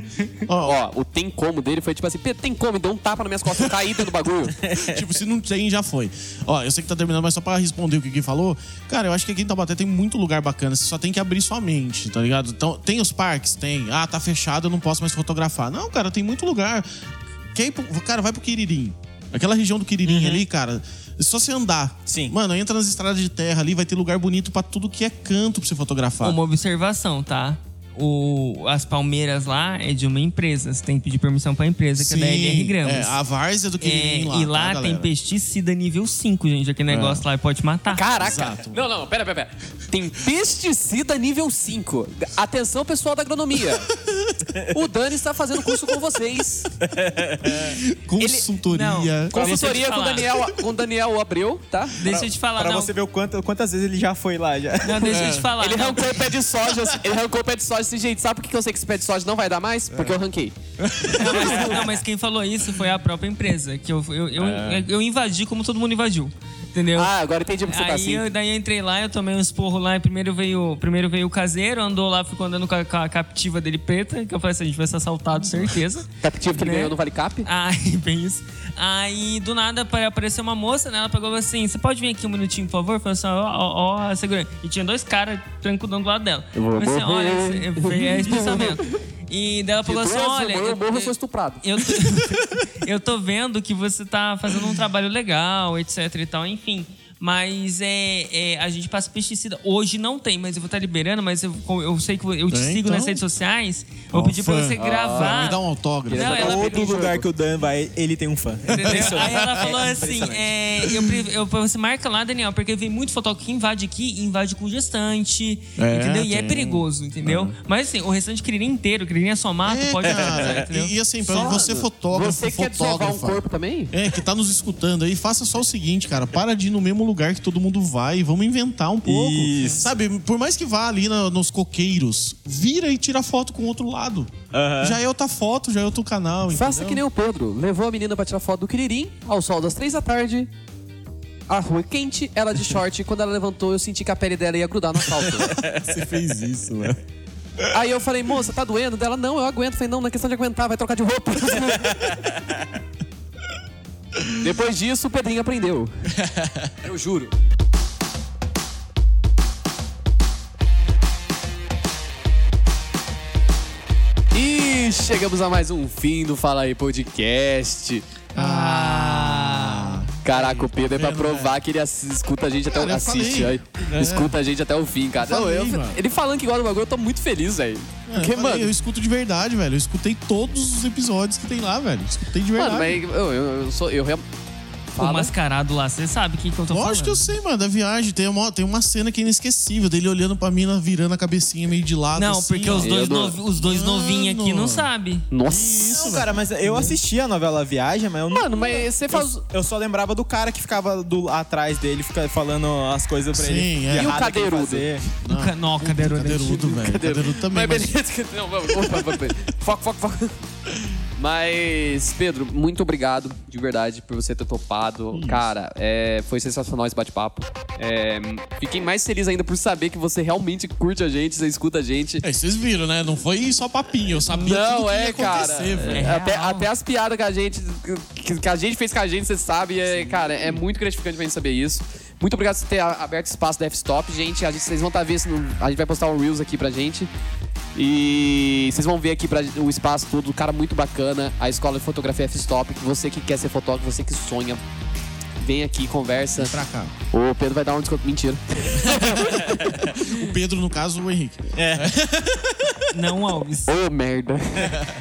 Ó, o tem como dele foi tipo assim, Pedro, tem como? Deu um tapa nas minhas costas, eu caí dentro do bagulho. tipo, se não tem, já foi. Ó, eu sei que tá terminando, mas só pra responder o que quem falou, cara, eu acho que aqui em Taubaté tem muito lugar bacana. Você só tem que abrir sua mente, tá ligado? Então, tem os parques? Tem. Ah, tá fechado, eu não posso mais fotografar. Não, cara, tem muito lugar. Quer ir pro... Cara, vai pro Quiririm. Aquela região do Quiririm ali, cara, é só você andar. Sim. Mano, entra nas estradas de terra ali, vai ter lugar bonito pra tudo que é canto pra você fotografar. Uma observação, tá? O, as palmeiras lá é de uma empresa. Você tem que pedir permissão pra empresa, que é da LR Gramos. É, a várzea do É, Quiririm lá. e tá, lá tem galera? pesticida nível 5, gente. Aquele negócio lá pode matar. Caraca. Exato. Não, não, pera, pera, pera. Tem pesticida nível 5. Atenção, pessoal da agronomia. O Dani está fazendo curso com vocês. Consultoria. Não, Consultoria com o. Daniel, com o Daniel Abreu, tá? Deixa eu te falar, Pra não. você ver o quanto, quantas vezes ele já foi lá já. Não, deixa eu te falar. Ele não. arrancou o pé de soja. Ele arrancou o pé de soja assim, gente, sabe por que eu sei que esse pé de soja não vai dar mais? Porque eu arranquei. Não mas, não, mas quem falou isso foi a própria empresa. Que eu, eu, eu, eu invadi como todo mundo invadiu. Entendeu? Ah, agora entendi porque você tá Aí assim. eu, daí eu entrei lá, eu tomei um esporro lá, e primeiro veio, primeiro veio o caseiro, andou lá, ficou andando com a, com a captiva dele preta, que eu falei assim, a gente vai ser assaltado, certeza. Captivo que ele Né? ganhou no Vale Cap? Aí, bem isso. Aí, do nada, apare- apareceu uma moça, né? Ela pegou assim, você pode vir aqui um minutinho, por favor? Falei assim, ó, ó, ó, segura. E tinha dois caras trancudando do lado dela. Eu vou falei assim, olha, esse- foi é esse pensamento. E daí ela falou assim, olha... eu morro, eu sou estuprado. Eu tô, eu tô vendo que você tá fazendo um trabalho legal, etc e tal, enfim. Mas é, é, a gente passa pesticida. Hoje não tem, mas eu vou estar liberando, mas eu, eu sei que eu te Tem, sigo então? nas redes sociais. Vou pedir pra você Ah, gravar. Me dá um autógrafo. Não, ela Todo pediu- lugar que o Dan vai, ele tem um fã. Entendeu? Aí ela falou É assim: é, eu, eu, você marca lá, Daniel, porque vem muito fotógrafo que invade aqui e invade com gestante. É, entendeu? E é perigoso, entendeu? Mas assim, o restante Quiririm inteiro, é só mato, É, pode cara. entendeu? E, e assim, pra Só- você fotógrafo, Você quer desovar um fotógrafa, corpo também? É, que tá nos escutando aí, faça só o seguinte, cara. Para de ir no mesmo lugar que todo mundo vai vamos inventar um pouco. Isso. Sabe, por mais que vá ali na- nos coqueiros, vira e tira foto com o outro lado. Já é outra foto, já é outro canal. Faça que nem o Pedro. Levou a menina pra tirar foto do Quiririm, ao sol das três da tarde. A rua é quente, ela de short. Quando ela levantou, eu senti que a pele dela ia grudar no asfalto. Você fez isso, né? Aí eu falei, moça, tá doendo? Dela, não, eu aguento. Eu falei, não, não é questão de aguentar, vai trocar de roupa. Depois disso, o Pedrinho aprendeu. Eu juro. E chegamos a mais um fim do Fala aí Podcast. Ah. Caraca, o Pedro é pra vendo, né? provar que ele escuta a gente até o Cara, eu assiste. aí. É. Escuta a gente até o fim, cara. Não, Falei, eu- mano. ele falando que gosta do bagulho, eu tô muito feliz, velho. É, Porque, eu, falei, mano, eu escuto de verdade, velho. Eu escutei todos os episódios que tem lá, velho. Escutei de mano, verdade. mas eu, eu, eu sou. Eu, real- O Fala. mascarado lá, você sabe o que, que eu tô Lógico que eu falando. sei, mano, da viagem. Tem uma, tem uma cena que é inesquecível, dele olhando pra mina, virando a cabecinha meio de lado. Não, assim, porque ó. os dois, não- novi- os dois novinhos aqui não sabem. Nossa. Não, cara, mas eu assisti a novela Viagem, mas eu não. Mano, mas você faz. Eu, eu só lembrava do cara que ficava do, atrás dele, fica falando as coisas pra Sim, ele. é. E o errado que ele cadeirudo? Do ca- Não, cadeirudo. Cadeirudo, velho. Cadeirudo também. Mas mas- beleza. Não, vamos, vamos, vamos, vamos. Foco, foco, foco. Mas, Pedro, muito obrigado de verdade por você ter topado. Cara, é, foi sensacional esse bate-papo. É, fiquei mais feliz ainda por saber que você realmente curte a gente, você escuta a gente. É, vocês viram, né? Não foi só papinho, eu sabia tudo Não, que é, ia cara. velho. É até, até as piadas que a gente que, que a gente fez com a gente, você sabe, é, cara, é muito gratificante pra gente saber isso. Muito obrigado por ter aberto espaço da F-Stop, gente. A gente. Vocês vão estar vendo, isso no- a gente vai postar um Reels aqui pra gente. E vocês vão ver aqui pra, o espaço todo, cara muito bacana, a escola de fotografia F-Stop. Você que quer ser fotógrafo, você que sonha, vem aqui, conversa. Pra cá. O Pedro vai dar um desconto. Mentira. O Pedro, no caso, o Henrique. Não, Alves. Ô, merda.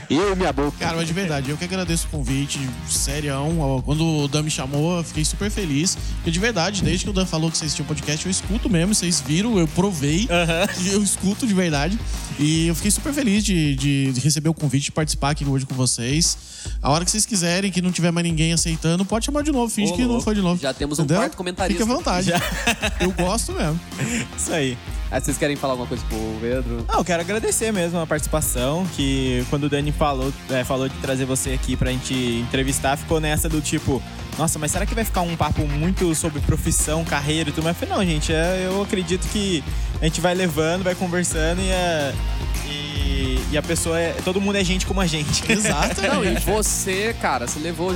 Eu e minha boca. Cara, mas de verdade, eu que agradeço o convite, serião. Ó, Quando o Dan me chamou, eu fiquei super feliz. Porque de verdade, desde que o Dan falou que vocês tinham podcast, eu escuto mesmo, vocês viram, eu provei. Eu escuto de verdade. E eu fiquei super feliz de, de- de receber o convite, de participar aqui hoje com vocês. A hora que vocês quiserem, que não tiver mais ninguém aceitando, pode chamar de novo, finge Ô, que não louco. De novo. Já temos um quarto comentarista. Fique à vontade. Eu gosto mesmo. Isso aí. Aí vocês querem falar alguma coisa pro Pedro? Não, eu quero agradecer mesmo a participação, que quando o Dani falou, é, falou de trazer você aqui pra gente entrevistar, ficou nessa do tipo, nossa, mas será que vai ficar um papo muito sobre profissão, carreira e tudo? Mas eu falei, não, gente, é, eu acredito que a gente vai levando, vai conversando e a, e, e a pessoa é. Todo mundo é gente como a gente. Exato. Não, e você, cara, você levou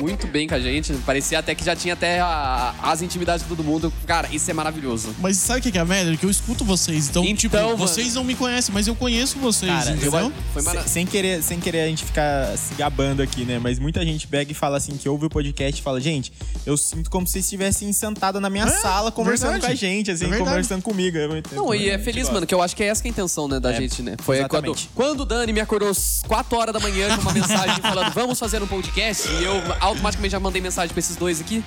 muito bem com a gente. Parecia até que já tinha até a- as intimidades de todo mundo. Cara, isso é maravilhoso. Mas sabe o que é a merda? Que eu escuto vocês. Então, Então, tipo, mano. vocês não me conhecem, mas eu conheço vocês, Cara, eu entendeu? Foi Sem, mara... sem querer, sem querer a gente ficar se gabando aqui, né? Mas muita gente pega e fala assim, que ouve o podcast e fala, gente, eu sinto como se vocês estivessem sentados na minha É, sala conversando verdade. com a gente, assim, É conversando comigo. Eu- Não, e é eu feliz, mano, que eu acho que é essa que é a intenção, né, da É, gente, né? Foi quando, quando o Dani me acordou às 4 horas da manhã com uma mensagem falando, vamos fazer um podcast, e eu automaticamente já mandei mensagem pra esses dois aqui,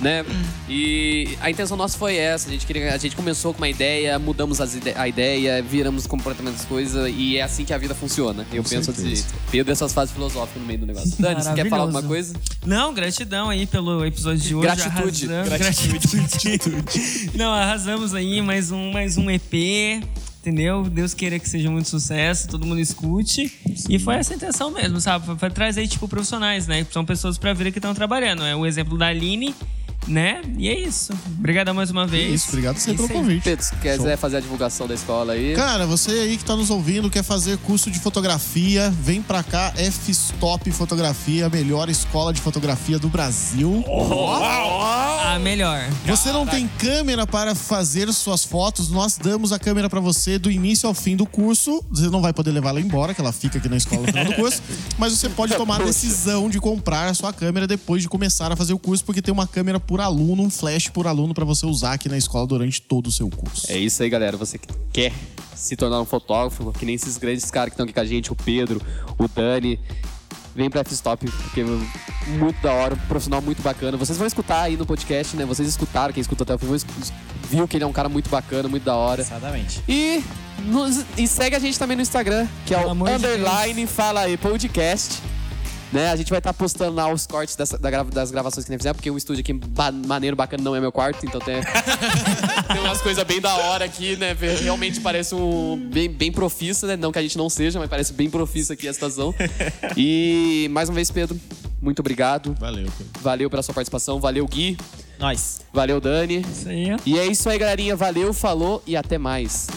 né? E a intenção nossa foi essa, a gente, queria, a gente começou com uma ideia, mudamos ide- a ideia, viramos completamente as coisas, e é assim que a vida funciona. Eu penso desse certeza. jeito. Pedro essas fases filosóficas no meio do negócio. Dani, você quer falar alguma coisa? Não, gratidão aí pelo episódio de hoje. Gratitude. Arrasamos. Gratitude. Não, arrasamos aí mais um, mais um EP. Entendeu? Deus queira que seja muito sucesso, todo mundo escute. E foi essa a intenção mesmo, sabe? Foi, foi trazer, tipo, profissionais, né? São pessoas pra vida que estão trabalhando. É o exemplo da Aline, né? E é isso. Obrigadão mais uma vez. Isso, obrigado você É pelo convite. Pedro, se quiser fazer a divulgação da escola aí. Cara, você aí que tá nos ouvindo, quer fazer curso de fotografia, vem pra cá, F-Stop Fotografia, a melhor escola de fotografia do Brasil. Melhor. Você não tem câmera para fazer suas fotos, nós damos a câmera pra você do início ao fim do curso. Você não vai poder levar ela embora, que ela fica aqui na escola no final do curso, mas você pode tomar a decisão de comprar a sua câmera depois de começar a fazer o curso, porque tem uma câmera por aluno, um flash por aluno pra você usar aqui na escola durante todo o seu curso. É isso aí, galera. Você que quer se tornar um fotógrafo, que nem esses grandes caras que estão aqui com a gente, o Pedro, o Dani. Vem pra F-Stop, porque é muito da hora, um profissional muito bacana. Vocês vão escutar aí no podcast, né? Vocês escutaram, quem escutou até o fim, viu que ele é um cara muito bacana, muito da hora. Exatamente. E, nos- e segue a gente também no Instagram, que é o amor de underline fala aí podcast. Né? A gente vai estar postando lá os cortes dessa- da grava- das gravações que nós fizemos, porque o estúdio aqui, ba- maneiro, bacana, não é meu quarto, então tem, tem umas coisas bem da hora aqui, né? Realmente parece um bem, bem profissa, né? Não que a gente não seja, mas parece bem profissa aqui a situação. E mais uma vez, Pedro, muito obrigado. Valeu, Pedro. Valeu pela sua participação, valeu, Gui, Nós. valeu, Dani. Isso aí. E é isso aí, galerinha. Valeu, falou e até mais.